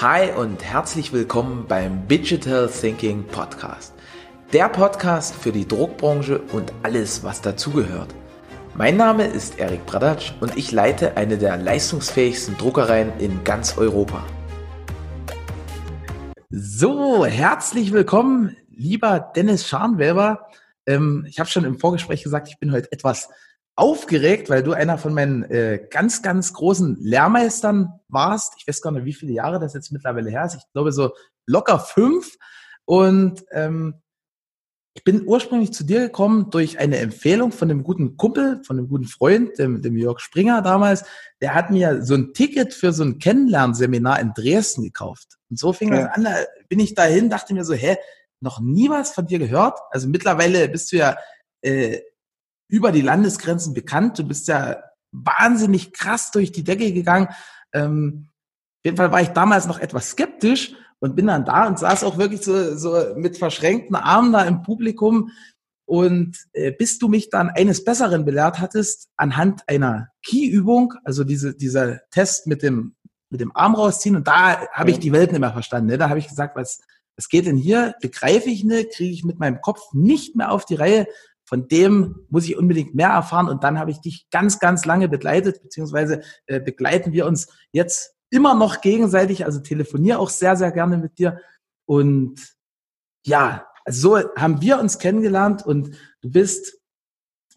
Hi und herzlich willkommen beim Digital Thinking Podcast. Der Podcast für die Druckbranche und alles, was dazugehört. Mein Name ist Erik Bradatsch und ich leite eine der leistungsfähigsten Druckereien in ganz Europa. So, herzlich willkommen, lieber Dennis Scharnweber. Ähm, ich habe schon im Vorgespräch gesagt, ich bin heute etwas aufgeregt, weil du einer von meinen äh, ganz, ganz großen Lehrmeistern warst. Ich weiß gar nicht, wie viele Jahre das jetzt mittlerweile her ist. Ich glaube so locker fünf. Und ähm, ich bin ursprünglich zu dir gekommen durch eine Empfehlung von einem guten Kumpel, von einem guten Freund, dem, dem Jörg Springer damals. Der hat mir so ein Ticket für so ein Kennenlernseminar in Dresden gekauft. Und so fing ja. das an. Da bin ich dahin, dachte mir so, hä, noch nie was von dir gehört? Also mittlerweile bist du ja äh, über die Landesgrenzen bekannt. Du bist ja wahnsinnig krass durch die Decke gegangen. Ähm, auf jeden Fall war ich damals noch etwas skeptisch und bin dann da und saß auch wirklich so, so mit verschränkten Armen da im Publikum. Und äh, bis du mich dann eines Besseren belehrt hattest, anhand einer Key-Übung, also diese, dieser Test mit dem, mit dem Arm rausziehen, und da habe ich die Welt nicht mehr verstanden. Ne? Da habe ich gesagt, was, was geht denn hier? Begreife ich nicht, kriege ich mit meinem Kopf nicht mehr auf die Reihe von dem muss ich unbedingt mehr erfahren und dann habe ich dich ganz, ganz lange begleitet, beziehungsweise äh, begleiten wir uns jetzt immer noch gegenseitig, also telefoniere auch sehr, sehr gerne mit dir. Und ja, also so haben wir uns kennengelernt und du bist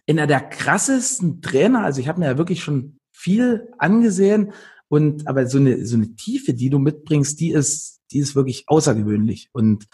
einer der krassesten Trainer, also ich habe mir ja wirklich schon viel angesehen und aber so eine so eine Tiefe, die du mitbringst, die ist die ist wirklich außergewöhnlich. Und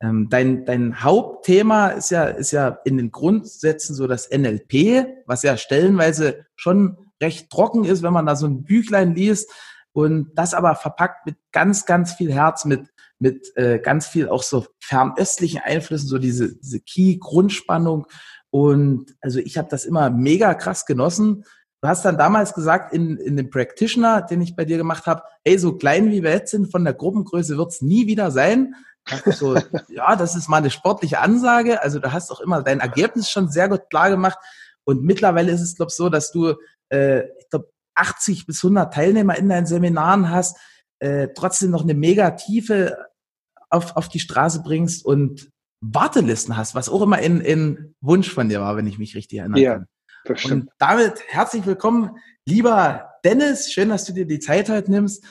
dein, dein Hauptthema ist ja, ist ja in den Grundsätzen so das NLP, was ja stellenweise schon recht trocken ist, wenn man da so ein Büchlein liest und das aber verpackt mit ganz, ganz viel Herz, mit, mit äh, ganz viel auch so fernöstlichen Einflüssen, so diese, diese Key-Grundspannung. Und also ich habe das immer mega krass genossen. Du hast dann damals gesagt, in, in dem Practitioner, den ich bei dir gemacht habe, hey, so klein wie wir jetzt sind, von der Gruppengröße wird's nie wieder sein so, ja, das ist mal eine sportliche Ansage. Also du hast auch immer dein Ergebnis schon sehr gut klar gemacht. Und mittlerweile ist es, glaube ich, so, dass du, äh, ich glaube, 80 bis 100 Teilnehmer in deinen Seminaren hast, äh, trotzdem noch eine mega Tiefe auf, auf die Straße bringst und Wartelisten hast, was auch immer in, in Wunsch von dir war, wenn ich mich richtig erinnere. Ja, das stimmt. Und damit herzlich willkommen, lieber Dennis. Schön, dass du dir die Zeit heute nimmst.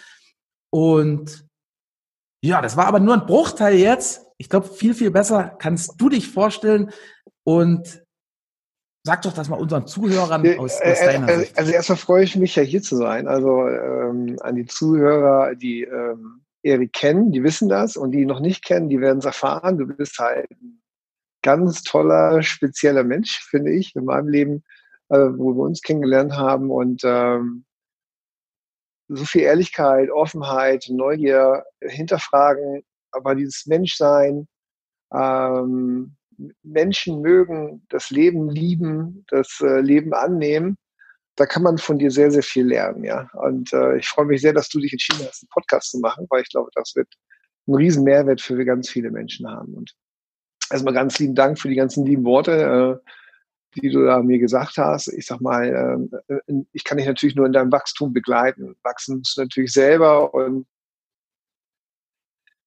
Und ja, das war aber nur ein Bruchteil jetzt. Ich glaube, viel, viel besser kannst du dich vorstellen und sag doch das mal unseren Zuhörern aus, aus äh, deiner also, Sicht. Also erstmal freue ich mich ja hier zu sein. Also ähm, an die Zuhörer, die ähm, Erik kennen, die wissen das und die noch nicht kennen, die werden es erfahren. Du bist halt ein ganz toller, spezieller Mensch, finde ich, in meinem Leben, äh, wo wir uns kennengelernt haben und ähm, so viel Ehrlichkeit, Offenheit, Neugier, Hinterfragen, aber dieses Menschsein, ähm, Menschen mögen, das Leben lieben, das äh, Leben annehmen, da kann man von dir sehr, sehr viel lernen, ja. Und äh, ich freue mich sehr, dass du dich entschieden hast, einen Podcast zu machen, weil ich glaube, das wird einen riesen Mehrwert für ganz viele Menschen haben. Und erstmal ganz lieben Dank für die ganzen lieben Worte. Äh, die du da mir gesagt hast. Ich sag mal, ähm, äh, ich kann dich natürlich nur in deinem Wachstum begleiten. Wachsen musst du natürlich selber und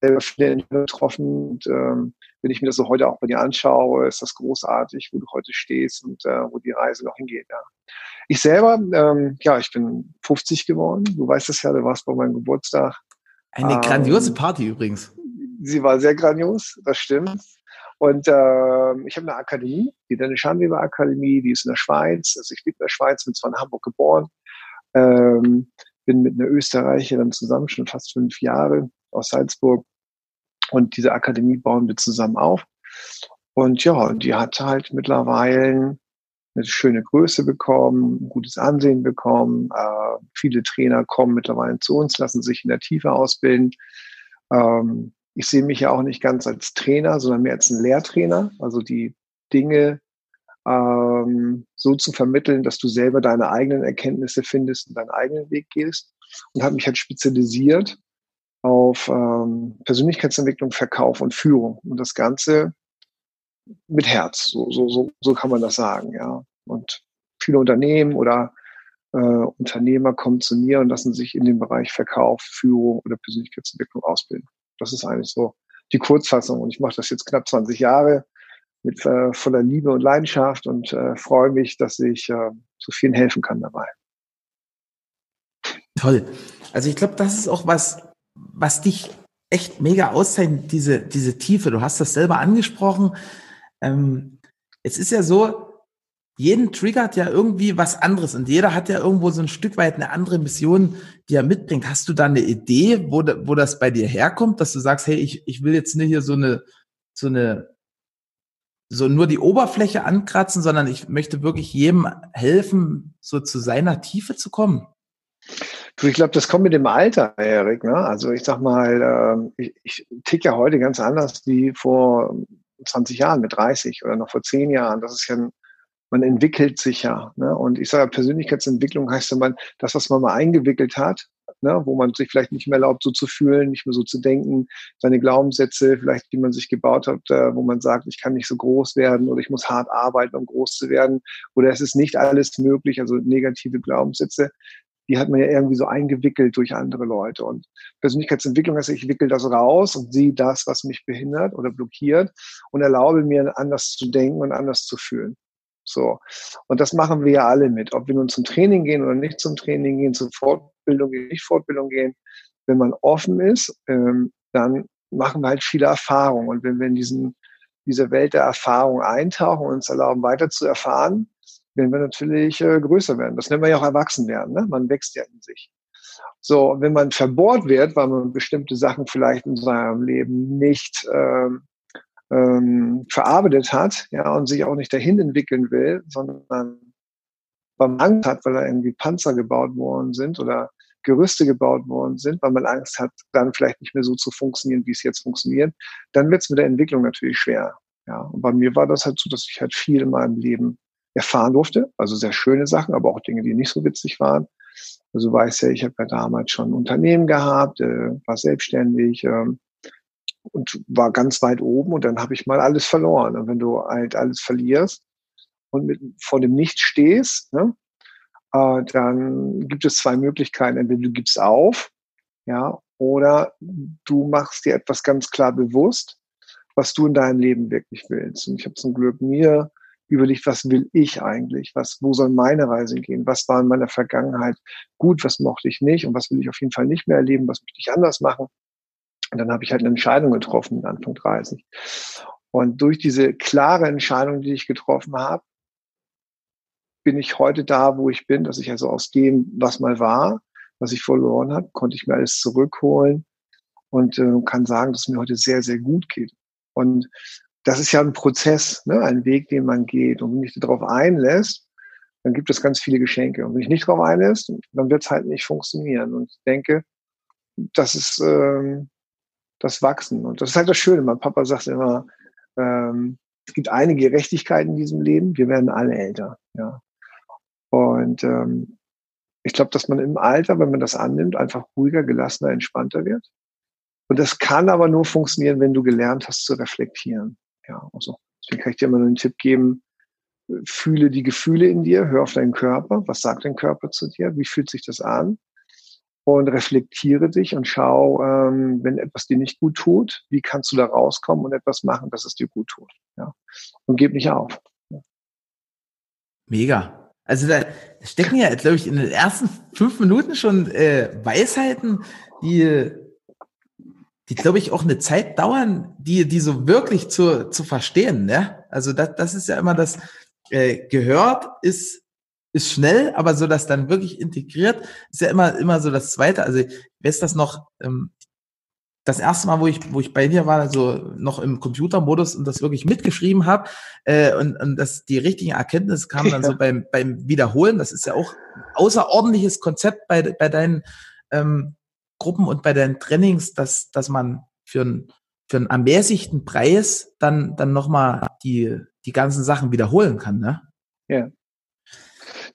selber viele getroffen. Und ähm, wenn ich mir das so heute auch bei dir anschaue, ist das großartig, wo du heute stehst und äh, wo die Reise noch hingeht. Ja. Ich selber, ähm, ja, ich bin 50 geworden. Du weißt es ja, du warst bei meinem Geburtstag. Eine ähm, grandiose Party übrigens. Sie war sehr grandios, das stimmt. Und äh, ich habe eine Akademie, die Dennis Schanweber Akademie, die ist in der Schweiz. Also ich bin in der Schweiz, bin zwar in Hamburg geboren, ähm, bin mit einer Österreicherin zusammen, schon fast fünf Jahre aus Salzburg. Und diese Akademie bauen wir zusammen auf. Und ja, die hat halt mittlerweile eine schöne Größe bekommen, gutes Ansehen bekommen. Äh, viele Trainer kommen mittlerweile zu uns, lassen sich in der Tiefe ausbilden. Ähm, ich sehe mich ja auch nicht ganz als Trainer, sondern mehr als ein Lehrtrainer. Also die Dinge ähm, so zu vermitteln, dass du selber deine eigenen Erkenntnisse findest und deinen eigenen Weg gehst. Und habe mich halt spezialisiert auf ähm, Persönlichkeitsentwicklung, Verkauf und Führung. Und das Ganze mit Herz. So, so, so, so kann man das sagen, ja. Und viele Unternehmen oder äh, Unternehmer kommen zu mir und lassen sich in dem Bereich Verkauf, Führung oder Persönlichkeitsentwicklung ausbilden. Das ist eigentlich so die Kurzfassung. Und ich mache das jetzt knapp 20 Jahre mit äh, voller Liebe und Leidenschaft und äh, freue mich, dass ich äh, so vielen helfen kann dabei. Toll. Also ich glaube, das ist auch was, was dich echt mega auszeichnet, diese, diese Tiefe. Du hast das selber angesprochen. Ähm, es ist ja so, jeden triggert ja irgendwie was anderes und jeder hat ja irgendwo so ein Stück weit eine andere Mission, die er mitbringt. Hast du da eine Idee, wo, wo das bei dir herkommt, dass du sagst, hey, ich, ich will jetzt nicht hier so eine, so eine, so nur die Oberfläche ankratzen, sondern ich möchte wirklich jedem helfen, so zu seiner Tiefe zu kommen? Du, ich glaube, das kommt mit dem Alter, Erik. Ne? Also ich sag mal, äh, ich, ich tick ja heute ganz anders wie vor 20 Jahren mit 30 oder noch vor 10 Jahren. Das ist ja ein man entwickelt sich ja. Ne? Und ich sage, Persönlichkeitsentwicklung heißt ja man, das, was man mal eingewickelt hat, ne? wo man sich vielleicht nicht mehr erlaubt, so zu fühlen, nicht mehr so zu denken, seine Glaubenssätze, vielleicht, die man sich gebaut hat, äh, wo man sagt, ich kann nicht so groß werden oder ich muss hart arbeiten, um groß zu werden oder es ist nicht alles möglich, also negative Glaubenssätze, die hat man ja irgendwie so eingewickelt durch andere Leute. Und Persönlichkeitsentwicklung heißt, ich wickel das raus und sehe das, was mich behindert oder blockiert und erlaube mir, anders zu denken und anders zu fühlen. So. Und das machen wir ja alle mit. Ob wir nun zum Training gehen oder nicht zum Training gehen, zur Fortbildung gehen, nicht Fortbildung gehen. Wenn man offen ist, ähm, dann machen wir halt viele Erfahrungen. Und wenn wir in diesen, diese Welt der Erfahrung eintauchen und uns erlauben, weiter zu erfahren, werden wir natürlich äh, größer werden. Das nennen wir ja auch erwachsen werden. Ne? Man wächst ja in sich. So, wenn man verbohrt wird, weil man bestimmte Sachen vielleicht in seinem Leben nicht ähm, ähm, verarbeitet hat, ja, und sich auch nicht dahin entwickeln will, sondern weil man Angst hat, weil da irgendwie Panzer gebaut worden sind oder Gerüste gebaut worden sind, weil man Angst hat, dann vielleicht nicht mehr so zu funktionieren, wie es jetzt funktioniert, dann wird es mit der Entwicklung natürlich schwer. Ja, und bei mir war das halt so, dass ich halt viel in meinem Leben erfahren durfte, also sehr schöne Sachen, aber auch Dinge, die nicht so witzig waren. Also weiß ja, ich habe ja damals schon ein Unternehmen gehabt, äh, war selbstständig, ähm, und war ganz weit oben und dann habe ich mal alles verloren. Und wenn du halt alles verlierst und mit, vor dem Nichts stehst, ne, äh, dann gibt es zwei Möglichkeiten. Entweder du gibst auf, ja, oder du machst dir etwas ganz klar bewusst, was du in deinem Leben wirklich willst. Und ich habe zum Glück mir überlegt, was will ich eigentlich? Was, wo soll meine Reise gehen? Was war in meiner Vergangenheit gut? Was mochte ich nicht? Und was will ich auf jeden Fall nicht mehr erleben? Was möchte ich anders machen? Und dann habe ich halt eine Entscheidung getroffen mit Anfang 30. Und durch diese klare Entscheidung, die ich getroffen habe, bin ich heute da, wo ich bin, dass ich also aus dem, was mal war, was ich verloren habe, konnte ich mir alles zurückholen und äh, kann sagen, dass es mir heute sehr, sehr gut geht. Und das ist ja ein Prozess, ne? ein Weg, den man geht. Und wenn mich darauf einlässt, dann gibt es ganz viele Geschenke. Und wenn ich nicht darauf einlässt, dann wird es halt nicht funktionieren. Und ich denke, das ist ähm, das Wachsen. Und das ist halt das Schöne. Mein Papa sagt immer, ähm, es gibt eine Gerechtigkeit in diesem Leben, wir werden alle älter. Ja. Und ähm, ich glaube, dass man im Alter, wenn man das annimmt, einfach ruhiger, gelassener, entspannter wird. Und das kann aber nur funktionieren, wenn du gelernt hast zu reflektieren. Ja, also deswegen kann ich dir immer nur einen Tipp geben, fühle die Gefühle in dir, hör auf deinen Körper, was sagt dein Körper zu dir, wie fühlt sich das an? Und reflektiere dich und schau, ähm, wenn etwas dir nicht gut tut, wie kannst du da rauskommen und etwas machen, dass es dir gut tut. Ja. Und gib nicht auf. Mega. Also da stecken ja, glaube ich, in den ersten fünf Minuten schon äh, Weisheiten, die, die glaube ich, auch eine Zeit dauern, die, die so wirklich zu, zu verstehen. Ne? Also das, das ist ja immer das, äh, gehört ist ist schnell, aber so das dann wirklich integriert, ist ja immer, immer so das Zweite. Also, ich weiß das noch, ähm, das erste Mal, wo ich, wo ich bei dir war, also noch im Computermodus und das wirklich mitgeschrieben habe äh, und, und das die richtigen Erkenntnisse kamen dann ja. so beim, beim Wiederholen. Das ist ja auch ein außerordentliches Konzept bei, bei deinen ähm, Gruppen und bei deinen Trainings, dass, dass man für einen für einen ermäßigten Preis dann, dann nochmal die, die ganzen Sachen wiederholen kann, ne? Ja.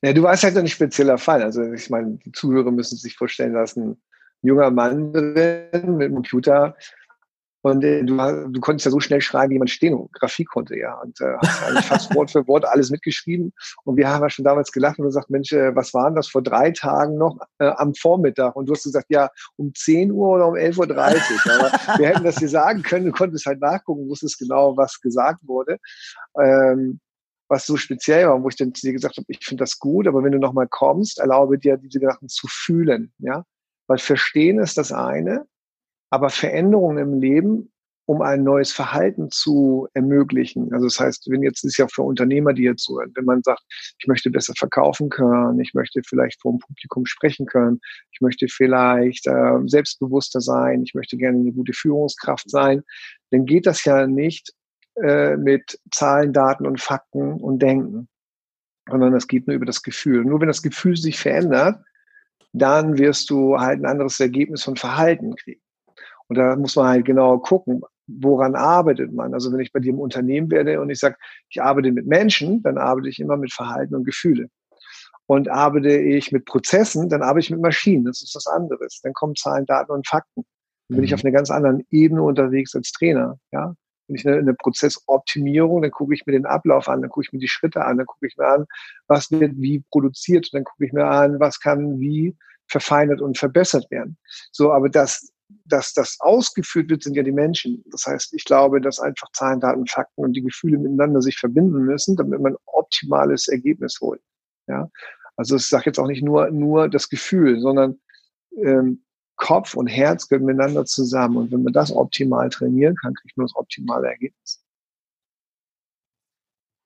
Ja, du warst halt ein spezieller Fall. Also ich meine, die Zuhörer müssen sich vorstellen, dass ein junger Mann drin mit einem Computer Und äh, du, du konntest ja so schnell schreiben, wie man Stenografie konnte, ja. Und äh, hast eigentlich fast Wort für Wort alles mitgeschrieben. Und wir haben ja schon damals gelacht und gesagt, Mensch, äh, was waren das vor drei Tagen noch äh, am Vormittag? Und du hast gesagt, ja, um 10 Uhr oder um 11.30 Uhr. Aber wir hätten das dir sagen können, du konntest halt nachgucken, wusstest genau, was gesagt wurde. Ähm, was so speziell war, wo ich dann zu dir gesagt habe, ich finde das gut, aber wenn du nochmal kommst, erlaube dir, diese Sachen zu fühlen, ja. Weil verstehen ist das eine, aber Veränderungen im Leben, um ein neues Verhalten zu ermöglichen. Also das heißt, wenn jetzt ist ja für Unternehmer, die jetzt so, wenn man sagt, ich möchte besser verkaufen können, ich möchte vielleicht vor dem Publikum sprechen können, ich möchte vielleicht äh, selbstbewusster sein, ich möchte gerne eine gute Führungskraft sein, dann geht das ja nicht äh, mit Zahlen, Daten und Fakten und Denken, sondern das geht nur über das Gefühl. Nur wenn das Gefühl sich verändert, dann wirst du halt ein anderes Ergebnis von Verhalten kriegen. Und da muss man halt genau gucken, woran arbeitet man. Also wenn ich bei dir im Unternehmen werde und ich sage, ich arbeite mit Menschen, dann arbeite ich immer mit Verhalten und Gefühle. Und arbeite ich mit Prozessen, dann arbeite ich mit Maschinen. Das ist was anderes. Dann kommen Zahlen, Daten und Fakten. Dann bin ich mhm. auf einer ganz anderen Ebene unterwegs als Trainer. Ja, wenn ich eine, eine Prozessoptimierung, dann gucke ich mir den Ablauf an, dann gucke ich mir die Schritte an, dann gucke ich mir an, was wird wie produziert, dann gucke ich mir an, was kann wie verfeinert und verbessert werden. So, aber das, dass das ausgeführt wird, sind ja die Menschen. Das heißt, ich glaube, dass einfach Zahlen, Daten, Fakten und die Gefühle miteinander sich verbinden müssen, damit man optimales Ergebnis holt. Ja, also ich sage jetzt auch nicht nur nur das Gefühl, sondern ähm, Kopf und Herz gehören miteinander zusammen. Und wenn man das optimal trainieren kann, kriegt man das optimale Ergebnis.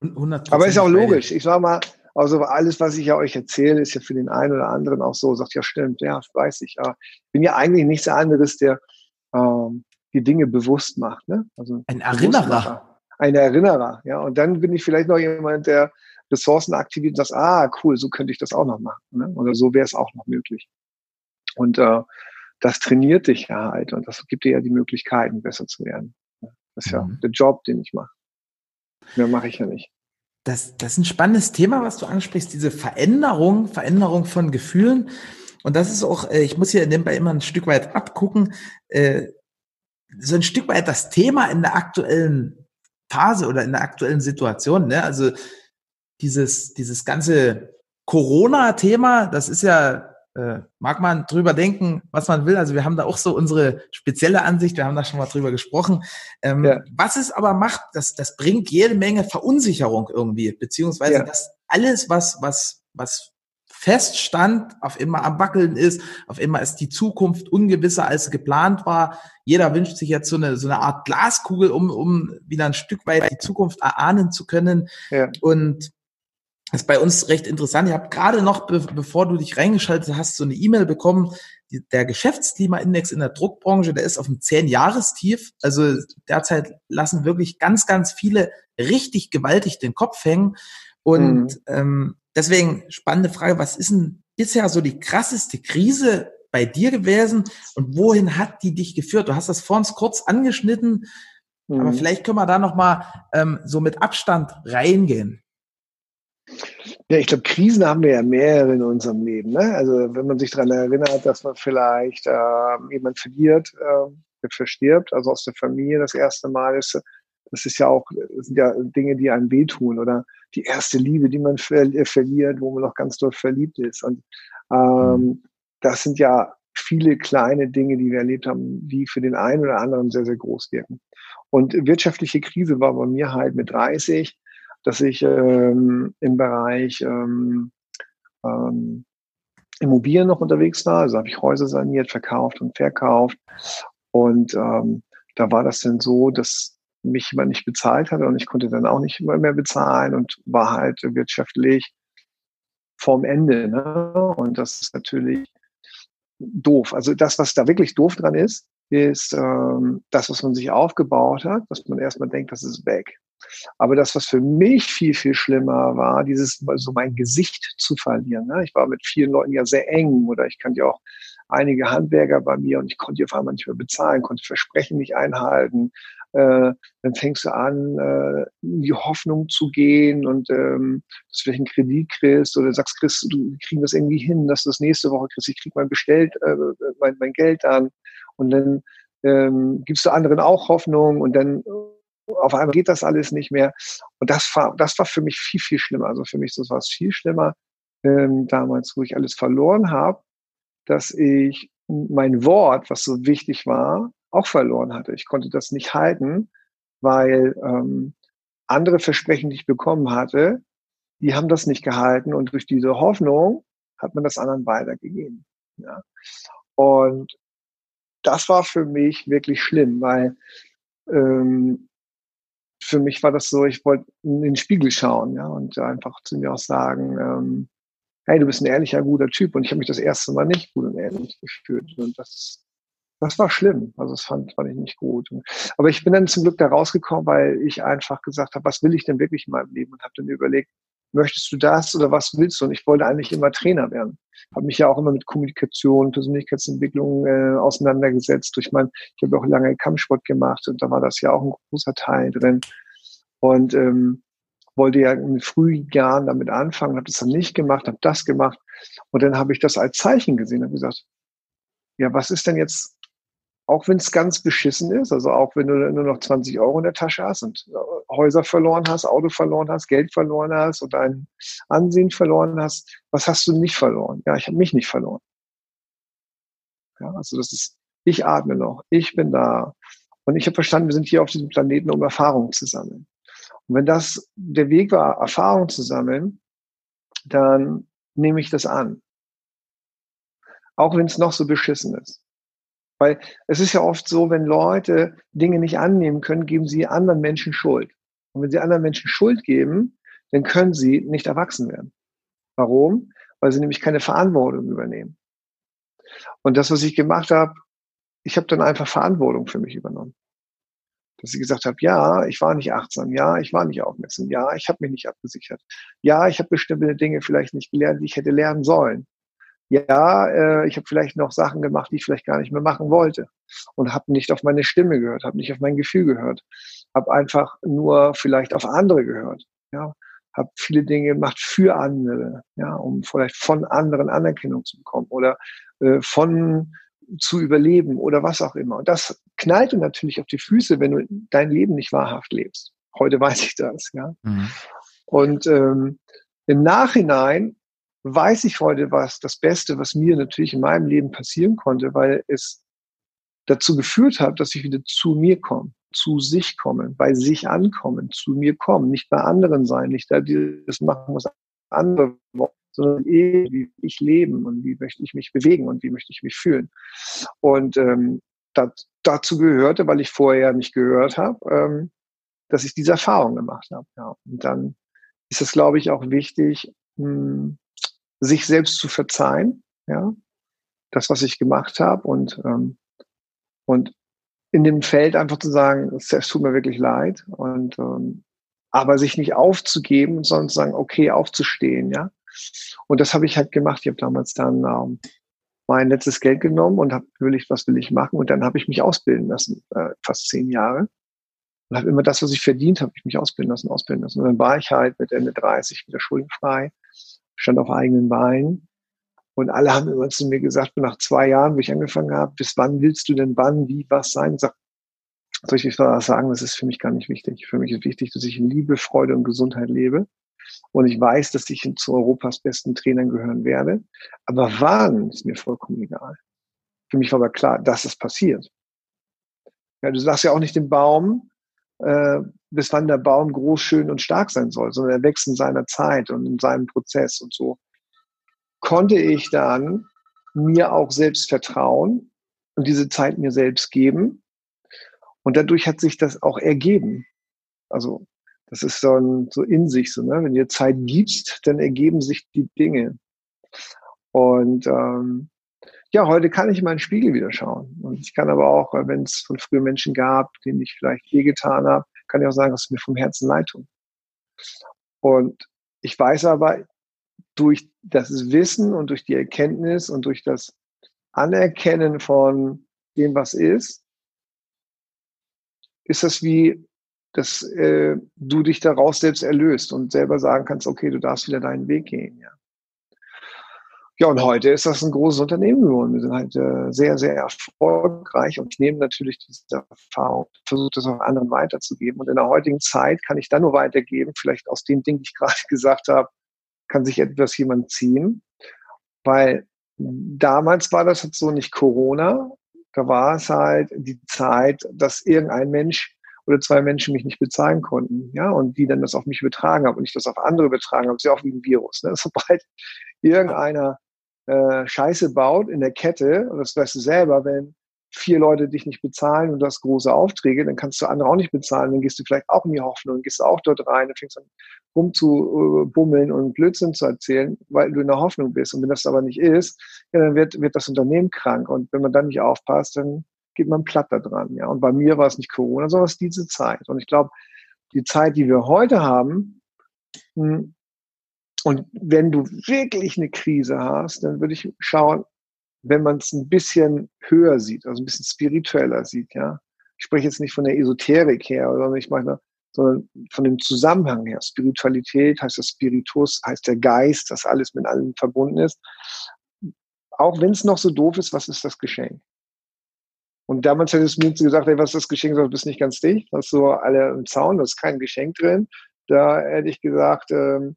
100% Aber ist auch logisch. Ich sage mal, also alles, was ich ja euch erzähle, ist ja für den einen oder anderen auch so, sagt ja stimmt, ja, weiß ich. Ja. Ich bin ja eigentlich nichts anderes, der ähm, die Dinge bewusst macht. Ne? Also ein Erinnerer. Ein Erinnerer, ja. Und dann bin ich vielleicht noch jemand, der Ressourcen aktiviert und sagt, ah, cool, so könnte ich das auch noch machen. Ne? Oder so wäre es auch noch möglich. Und äh, das trainiert dich ja halt und das gibt dir ja die Möglichkeiten, besser zu werden. Das ist ja mhm. der Job, den ich mache. Mehr mache ich ja nicht. Das, das ist ein spannendes Thema, was du ansprichst, diese Veränderung, Veränderung von Gefühlen. Und das ist auch, äh, ich muss hier nebenbei immer ein Stück weit abgucken, äh, so ein Stück weit das Thema in der aktuellen Phase oder in der aktuellen Situation. Ne? Also dieses, dieses ganze Corona-Thema, das ist ja äh, mag man drüber denken, was man will. Also wir haben da auch so unsere spezielle Ansicht, wir haben da schon mal drüber gesprochen. Ähm, ja. Was es aber macht, das, das bringt jede Menge Verunsicherung irgendwie, beziehungsweise ja. das alles, was, was, was feststand, auf immer am Wackeln ist, auf immer ist die Zukunft ungewisser als geplant war. Jeder wünscht sich jetzt so eine, so eine Art Glaskugel, um, um wieder ein Stück weit die Zukunft erahnen zu können. Ja. Und das ist bei uns recht interessant. Ich habe gerade noch, be bevor du dich reingeschaltet hast, so eine E-Mail bekommen. Die, der Geschäftsklimaindex in der Druckbranche, der ist auf einem zehn Jahrestief. Also derzeit lassen wirklich ganz, ganz viele richtig gewaltig den Kopf hängen. Und mhm. ähm, deswegen spannende Frage, was ist denn bisher so die krasseste Krise bei dir gewesen und wohin hat die dich geführt? Du hast das vor uns kurz angeschnitten, mhm. aber vielleicht können wir da nochmal ähm, so mit Abstand reingehen. Ja, ich glaube, Krisen haben wir ja mehrere in unserem Leben. Ne? Also wenn man sich daran erinnert, dass man vielleicht äh, jemand verliert, äh, verstirbt, also aus der Familie das erste Mal ist, das ist ja auch, das sind ja Dinge, die einem wehtun oder die erste Liebe, die man ver äh, verliert, wo man noch ganz doll verliebt ist. Und ähm, mhm. das sind ja viele kleine Dinge, die wir erlebt haben, die für den einen oder anderen sehr, sehr groß wirken. Und wirtschaftliche Krise war bei mir halt mit 30 dass ich ähm, im Bereich ähm, ähm, Immobilien noch unterwegs war. Also habe ich Häuser saniert, verkauft und verkauft. Und ähm, da war das dann so, dass mich jemand nicht bezahlt hatte und ich konnte dann auch nicht mehr bezahlen und war halt wirtschaftlich vorm Ende. Ne? Und das ist natürlich doof. Also das, was da wirklich doof dran ist, ist ähm, das, was man sich aufgebaut hat, dass man erstmal denkt, das ist weg. Aber das, was für mich viel, viel schlimmer war, dieses, so mein Gesicht zu verlieren. Ne? Ich war mit vielen Leuten ja sehr eng oder ich kannte ja auch einige Handwerker bei mir und ich konnte die auf einmal nicht mehr bezahlen, konnte Versprechen nicht einhalten. Äh, dann fängst du an, äh, in die Hoffnung zu gehen und ähm, dass du vielleicht einen Kredit kriegst oder sagst, Chris, du kriegen das irgendwie hin, dass du das nächste Woche kriegst, ich krieg mein bestellt, äh, mein, mein Geld an. Und dann ähm, gibst du anderen auch Hoffnung und dann auf einmal geht das alles nicht mehr. Und das war, das war für mich viel, viel schlimmer. Also für mich das war es viel schlimmer ähm, damals, wo ich alles verloren habe, dass ich mein Wort, was so wichtig war, auch verloren hatte. Ich konnte das nicht halten, weil ähm, andere Versprechen, die ich bekommen hatte, die haben das nicht gehalten und durch diese Hoffnung hat man das anderen weitergegeben. Ja. Und das war für mich wirklich schlimm, weil ähm, für mich war das so, ich wollte in den Spiegel schauen, ja, und einfach zu mir auch sagen, ähm, hey, du bist ein ehrlicher, guter Typ. Und ich habe mich das erste Mal nicht gut und ehrlich gefühlt. Und das, das war schlimm. Also das fand, fand ich nicht gut. Aber ich bin dann zum Glück da rausgekommen, weil ich einfach gesagt habe, was will ich denn wirklich in meinem Leben? Und habe dann überlegt, möchtest du das oder was willst du? Und ich wollte eigentlich immer Trainer werden. Habe mich ja auch immer mit Kommunikation, Persönlichkeitsentwicklung äh, auseinandergesetzt. Durch mein, ich habe auch lange Kampfsport gemacht und da war das ja auch ein großer Teil drin. Und ähm, wollte ja in frühen Jahren damit anfangen, habe das dann nicht gemacht, habe das gemacht. Und dann habe ich das als Zeichen gesehen, habe gesagt, ja, was ist denn jetzt auch wenn es ganz beschissen ist, also auch wenn du nur noch 20 Euro in der Tasche hast und äh, Häuser verloren hast, Auto verloren hast, Geld verloren hast und dein Ansehen verloren hast, was hast du nicht verloren? Ja, ich habe mich nicht verloren. Ja, also das ist, ich atme noch, ich bin da. Und ich habe verstanden, wir sind hier auf diesem Planeten, um Erfahrungen zu sammeln. Und wenn das der Weg war, Erfahrungen zu sammeln, dann nehme ich das an. Auch wenn es noch so beschissen ist. Weil es ist ja oft so, wenn Leute Dinge nicht annehmen können, geben sie anderen Menschen Schuld. Und wenn sie anderen Menschen Schuld geben, dann können sie nicht erwachsen werden. Warum? Weil sie nämlich keine Verantwortung übernehmen. Und das, was ich gemacht habe, ich habe dann einfach Verantwortung für mich übernommen. Dass ich gesagt habe, ja, ich war nicht achtsam, ja, ich war nicht aufmerksam, ja, ich habe mich nicht abgesichert, ja, ich habe bestimmte Dinge vielleicht nicht gelernt, die ich hätte lernen sollen ja, äh, ich habe vielleicht noch Sachen gemacht, die ich vielleicht gar nicht mehr machen wollte und habe nicht auf meine Stimme gehört, habe nicht auf mein Gefühl gehört, habe einfach nur vielleicht auf andere gehört, ja, habe viele Dinge gemacht für andere, ja, um vielleicht von anderen Anerkennung zu bekommen oder äh, von zu überleben oder was auch immer. Und das knallte natürlich auf die Füße, wenn du dein Leben nicht wahrhaft lebst. Heute weiß ich das, ja. Mhm. Und ähm, im Nachhinein weiß ich heute, was das Beste, was mir natürlich in meinem Leben passieren konnte, weil es dazu geführt hat, dass ich wieder zu mir komme, zu sich komme, bei sich ankommen, zu mir kommen, nicht bei anderen sein, nicht da das machen, was andere wollen, sondern wie ich leben und wie möchte ich mich bewegen und wie möchte ich mich fühlen. Und ähm, dat, dazu gehörte, weil ich vorher nicht gehört habe, ähm, dass ich diese Erfahrung gemacht habe. Ja. Und dann ist es, glaube ich, auch wichtig, mh, hm, sich selbst zu verzeihen, ja, das, was ich gemacht habe und, ähm, und in dem Feld einfach zu sagen, es tut mir wirklich leid und ähm, aber sich nicht aufzugeben, sondern zu sagen, okay, aufzustehen, ja. Und das habe ich halt gemacht. Ich habe damals dann ähm, mein letztes Geld genommen und habe überlegt, was will ich machen. Und dann habe ich mich ausbilden lassen, äh, fast zehn Jahre. Und habe immer das, was ich verdient habe, ich mich ausbilden lassen, ausbilden lassen. Und dann war ich halt mit Ende 30 wieder schuldenfrei stand auf eigenen Beinen. Und alle haben immer zu mir gesagt, nach zwei Jahren, wo ich angefangen habe, bis wann willst du denn wann, wie, was sein? Ich sag, soll ich was sagen, das ist für mich gar nicht wichtig. Für mich ist wichtig, dass ich in Liebe, Freude und Gesundheit lebe. Und ich weiß, dass ich zu Europas besten Trainern gehören werde. Aber wann, ist mir vollkommen egal. Für mich war aber klar, dass es passiert. Ja, du sagst ja auch nicht dem Baum, äh, bis wann der Baum groß, schön und stark sein soll, sondern er wächst in seiner Zeit und in seinem Prozess und so. Konnte ich dann mir auch selbst vertrauen und diese Zeit mir selbst geben. Und dadurch hat sich das auch ergeben. Also das ist so, ein, so in sich so, ne? wenn du dir Zeit gibst, dann ergeben sich die Dinge. Und ähm, ja, heute kann ich in meinen Spiegel wieder schauen. Und ich kann aber auch, wenn es von früher Menschen gab, denen ich vielleicht wehgetan habe, kann ich auch sagen, dass es mir vom Herzen leid tut. Und ich weiß aber, durch das Wissen und durch die Erkenntnis und durch das Anerkennen von dem, was ist, ist das wie, dass äh, du dich daraus selbst erlöst und selber sagen kannst, okay, du darfst wieder deinen Weg gehen. Ja. Ja, und heute ist das ein großes Unternehmen geworden. Wir sind halt äh, sehr, sehr erfolgreich und ich nehme natürlich diese Erfahrung, versuche das auch anderen weiterzugeben. Und in der heutigen Zeit kann ich dann nur weitergeben, vielleicht aus dem Ding, die ich gerade gesagt habe, kann sich etwas jemand ziehen. Weil damals war das jetzt so nicht Corona, da war es halt die Zeit, dass irgendein Mensch oder zwei Menschen mich nicht bezahlen konnten, ja, und die dann das auf mich übertragen haben und ich das auf andere übertragen habe. Das ist ja auch wie ein Virus. Ne? Sobald irgendeiner äh, Scheiße baut in der Kette, und das weißt du selber, wenn vier Leute dich nicht bezahlen und du hast große Aufträge, dann kannst du andere auch nicht bezahlen, dann gehst du vielleicht auch in die Hoffnung, gehst auch dort rein und fängst an rumzubummeln und Blödsinn zu erzählen, weil du in der Hoffnung bist. Und wenn das aber nicht ist, ja, dann wird, wird das Unternehmen krank. Und wenn man dann nicht aufpasst, dann geht man platt da dran. Ja. Und bei mir war es nicht Corona, sondern es ist diese Zeit. Und ich glaube, die Zeit, die wir heute haben, hm, und wenn du wirklich eine Krise hast, dann würde ich schauen, wenn man es ein bisschen höher sieht, also ein bisschen spiritueller sieht, ja. Ich spreche jetzt nicht von der Esoterik her, sondern ich meine, sondern von dem Zusammenhang her. Spiritualität heißt das Spiritus, heißt der Geist, dass alles mit allem verbunden ist. Auch wenn es noch so doof ist, was ist das Geschenk? Und damals hättest du mir gesagt, hey, was ist das Geschenk? Du bist nicht ganz dicht, hast so alle im Zaun, da ist kein Geschenk drin. Da hätte ich gesagt, ähm,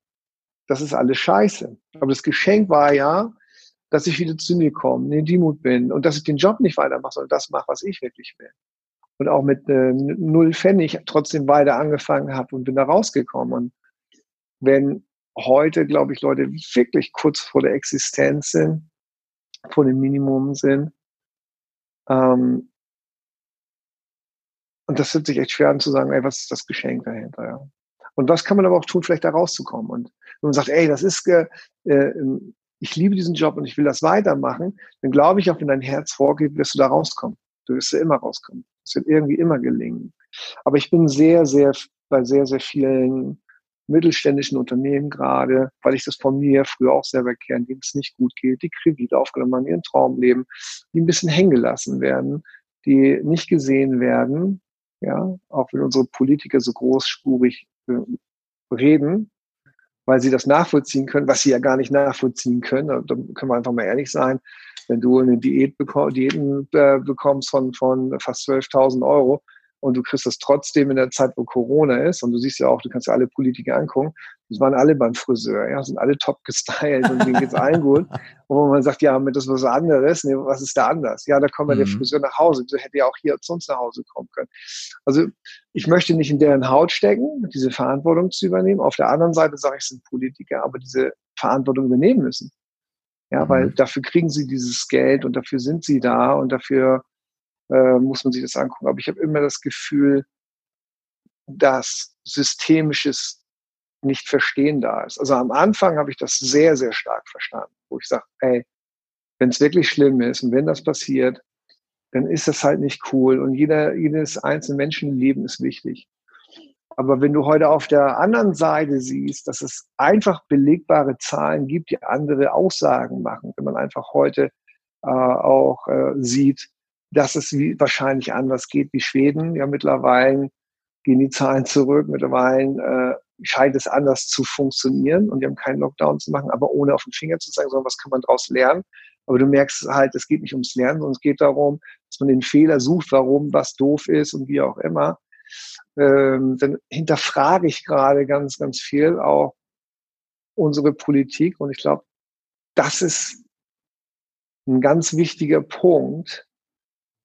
das ist alles scheiße. Aber das Geschenk war ja, dass ich wieder zu mir komme, in Demut bin und dass ich den Job nicht weitermache, sondern das mache, was ich wirklich will. Und auch mit äh, null Pfennig trotzdem weiter angefangen habe und bin da rausgekommen. Und wenn heute, glaube ich, Leute wirklich kurz vor der Existenz sind, vor dem Minimum sind, ähm, und das fühlt sich echt schwer an zu sagen, ey, was ist das Geschenk dahinter? Ja? Und was kann man aber auch tun, vielleicht da rauszukommen? Und wenn man sagt, ey, das ist, äh, ähm, ich liebe diesen Job und ich will das weitermachen, dann glaube ich auch, wenn dein Herz vorgeht, wirst du da rauskommen. Du wirst da immer rauskommen. Es wird irgendwie immer gelingen. Aber ich bin sehr, sehr, bei sehr, sehr vielen mittelständischen Unternehmen gerade, weil ich das von mir früher auch selber kenne, denen es nicht gut geht, die Kredite aufgenommen haben, ihren Traum leben, die ein bisschen hängen gelassen werden, die nicht gesehen werden, ja, auch wenn unsere Politiker so großspurig reden, weil sie das nachvollziehen können, was sie ja gar nicht nachvollziehen können. Da können wir einfach mal ehrlich sein. Wenn du eine Diät beko Diäten äh, bekommst von, von fast 12.000 Euro, und du kriegst das trotzdem in der Zeit, wo Corona ist. Und du siehst ja auch, du kannst ja alle Politiker angucken. Die waren alle beim Friseur, ja, sind alle top gestylt und denen geht's allen gut. Und wo man sagt, ja, mit das was anderes, nee, was ist da anders? Ja, da kommt ja mhm. der Friseur nach Hause. Der hätte ja auch hier zu uns nach Hause kommen können. Also ich möchte nicht in deren Haut stecken, diese Verantwortung zu übernehmen. Auf der anderen Seite sage ich, es sind Politiker, aber diese Verantwortung übernehmen müssen. Ja, weil mhm. dafür kriegen sie dieses Geld und dafür sind sie da und dafür äh, muss man sich das angucken. Aber ich habe immer das Gefühl, dass systemisches nicht verstehen da ist. Also am Anfang habe ich das sehr, sehr stark verstanden, wo ich sage, ey, wenn es wirklich schlimm ist und wenn das passiert, dann ist das halt nicht cool und jeder, jedes einzelne Menschenleben ist wichtig. Aber wenn du heute auf der anderen Seite siehst, dass es einfach belegbare Zahlen gibt, die andere Aussagen machen, wenn man einfach heute äh, auch äh, sieht, dass es wie, wahrscheinlich anders geht wie Schweden. Ja, mittlerweile gehen die Zahlen zurück. Mittlerweile äh, scheint es anders zu funktionieren und die haben keinen Lockdown zu machen, aber ohne auf den Finger zu zeigen, sondern was kann man daraus lernen. Aber du merkst halt, es geht nicht ums Lernen, sondern es geht darum, dass man den Fehler sucht, warum was doof ist und wie auch immer. Ähm, dann hinterfrage ich gerade ganz, ganz viel auch unsere Politik und ich glaube, das ist ein ganz wichtiger Punkt,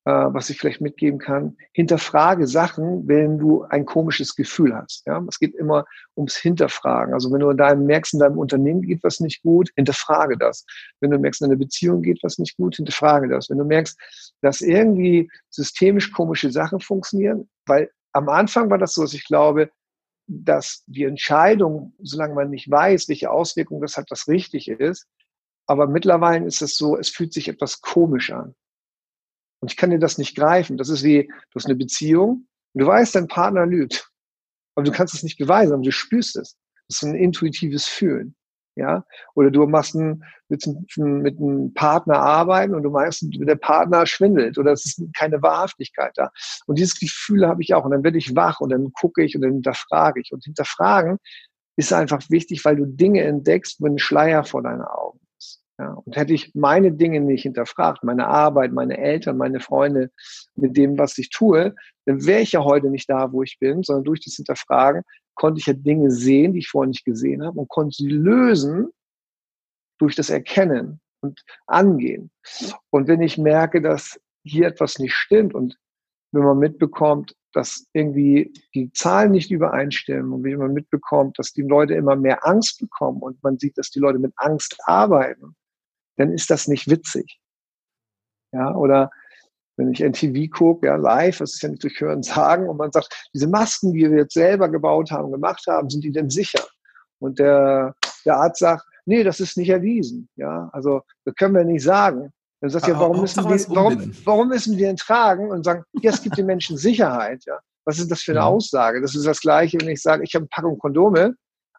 was ich vielleicht mitgeben kann, hinterfrage Sachen, wenn du ein komisches Gefühl hast. Ja? Es geht immer ums Hinterfragen. Also wenn du in deinem, merkst, in deinem Unternehmen geht was nicht gut, hinterfrage das. Wenn du merkst, in einer Beziehung geht was nicht gut, hinterfrage das. Wenn du merkst, dass irgendwie systemisch komische Sachen funktionieren, weil am Anfang war das so, dass ich glaube, dass die Entscheidung, solange man nicht weiß, welche Auswirkungen das hat, was richtig ist, aber mittlerweile ist es so, es fühlt sich etwas komisch an. Und ich kann dir das nicht greifen. Das ist wie, du hast eine Beziehung und du weißt, dein Partner lügt. Aber du kannst es nicht beweisen, aber du spürst es. Das ist ein intuitives Fühlen. Ja, oder du machst ein, mit, mit einem Partner arbeiten und du meinst, der Partner schwindelt oder es ist keine Wahrhaftigkeit da. Und dieses Gefühl habe ich auch. Und dann werde ich wach und dann gucke ich und dann hinterfrage ich. Und hinterfragen ist einfach wichtig, weil du Dinge entdeckst, wenn ein Schleier vor deinen Augen. Ja, und hätte ich meine Dinge nicht hinterfragt, meine Arbeit, meine Eltern, meine Freunde mit dem, was ich tue, dann wäre ich ja heute nicht da, wo ich bin, sondern durch das Hinterfragen konnte ich ja Dinge sehen, die ich vorher nicht gesehen habe und konnte sie lösen durch das Erkennen und Angehen. Und wenn ich merke, dass hier etwas nicht stimmt und wenn man mitbekommt, dass irgendwie die Zahlen nicht übereinstimmen und wenn man mitbekommt, dass die Leute immer mehr Angst bekommen und man sieht, dass die Leute mit Angst arbeiten, dann ist das nicht witzig. Ja, oder wenn ich NTV gucke, ja, live, das ist ja nicht durch Hören sagen, und man sagt, diese Masken, die wir jetzt selber gebaut haben, gemacht haben, sind die denn sicher? Und der, der Arzt sagt, nee, das ist nicht erwiesen. Ja, also, das können wir nicht sagen. Dann sagt ja, warum müssen, wir, warum, warum müssen wir denn tragen und sagen, ja, es gibt den Menschen Sicherheit, ja. Was ist das für eine ja. Aussage? Das ist das Gleiche, wenn ich sage, ich habe eine Packung Kondome,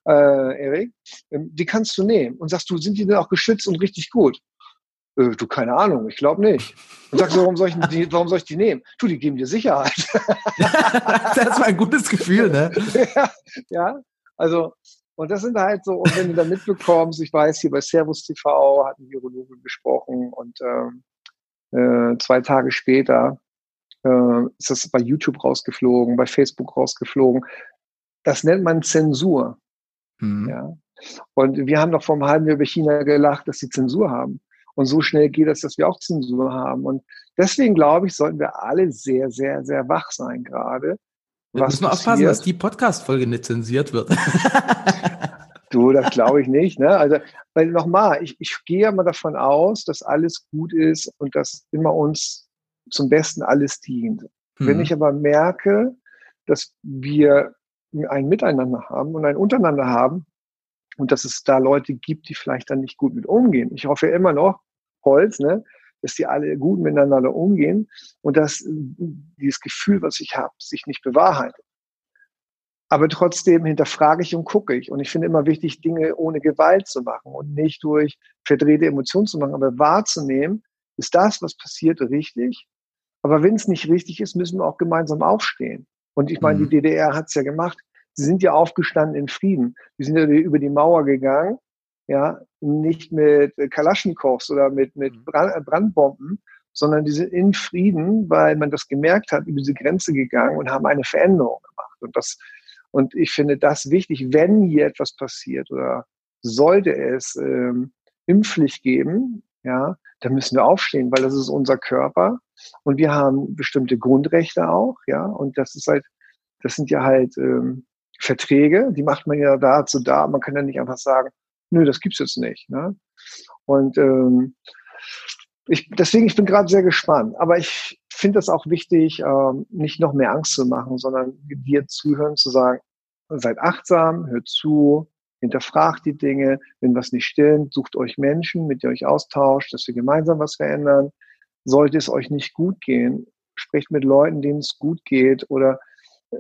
äh, Erik, ähm, die kannst du nehmen. Und sagst du, sind die denn auch geschützt und richtig gut? Äh, du, keine Ahnung, ich glaube nicht. Und sagst du, warum soll, ich die, warum soll ich die nehmen? Du, die geben dir Sicherheit. das war ein gutes Gefühl, ne? ja, ja, also, und das sind halt so, und wenn du da mitbekommst, ich weiß, hier bei Servus TV hatten die Urologen gesprochen und ähm, äh, zwei Tage später äh, ist das bei YouTube rausgeflogen, bei Facebook rausgeflogen. Das nennt man Zensur. Mhm. Ja. Und wir haben doch vor einem halben Jahr über China gelacht, dass sie Zensur haben. Und so schnell geht es, dass wir auch Zensur haben. Und deswegen glaube ich, sollten wir alle sehr, sehr, sehr wach sein gerade. Wir müssen passiert. aufpassen, dass die Podcast-Folge nicht zensiert wird. du, das glaube ich nicht. Ne? Also, weil nochmal, ich, ich gehe mal davon aus, dass alles gut ist und dass immer uns zum Besten alles dient. Hm. Wenn ich aber merke, dass wir ein Miteinander haben und ein Untereinander haben und dass es da Leute gibt, die vielleicht dann nicht gut mit umgehen. Ich hoffe immer noch, Holz, ne, dass die alle gut miteinander umgehen und dass dieses Gefühl, was ich habe, sich nicht bewahrheitet. Aber trotzdem hinterfrage ich und gucke ich. Und ich finde immer wichtig, Dinge ohne Gewalt zu machen und nicht durch verdrehte Emotionen zu machen, aber wahrzunehmen, ist das, was passiert, richtig? Aber wenn es nicht richtig ist, müssen wir auch gemeinsam aufstehen. Und ich meine, mhm. die DDR hat es ja gemacht. Sie sind ja aufgestanden in Frieden. Die sind ja über die Mauer gegangen, ja, nicht mit Kalaschnikows oder mit, mit mhm. Brandbomben, sondern die sind in Frieden, weil man das gemerkt hat, über diese Grenze gegangen und haben eine Veränderung gemacht. Und das, und ich finde das wichtig, wenn hier etwas passiert oder sollte es ähm, Impfpflicht geben, ja, dann müssen wir aufstehen, weil das ist unser Körper und wir haben bestimmte Grundrechte auch, ja, und das ist halt, das sind ja halt ähm, Verträge, die macht man ja dazu da. Man kann ja nicht einfach sagen, nö, das gibt's jetzt nicht. Ne? Und ähm, ich, deswegen, ich bin gerade sehr gespannt. Aber ich finde es auch wichtig, ähm, nicht noch mehr Angst zu machen, sondern dir zuhören, zu sagen, seid achtsam, hört zu, hinterfragt die Dinge. Wenn was nicht stimmt, sucht euch Menschen, mit denen ihr euch austauscht, dass wir gemeinsam was verändern. Sollte es euch nicht gut gehen, sprecht mit Leuten, denen es gut geht oder äh,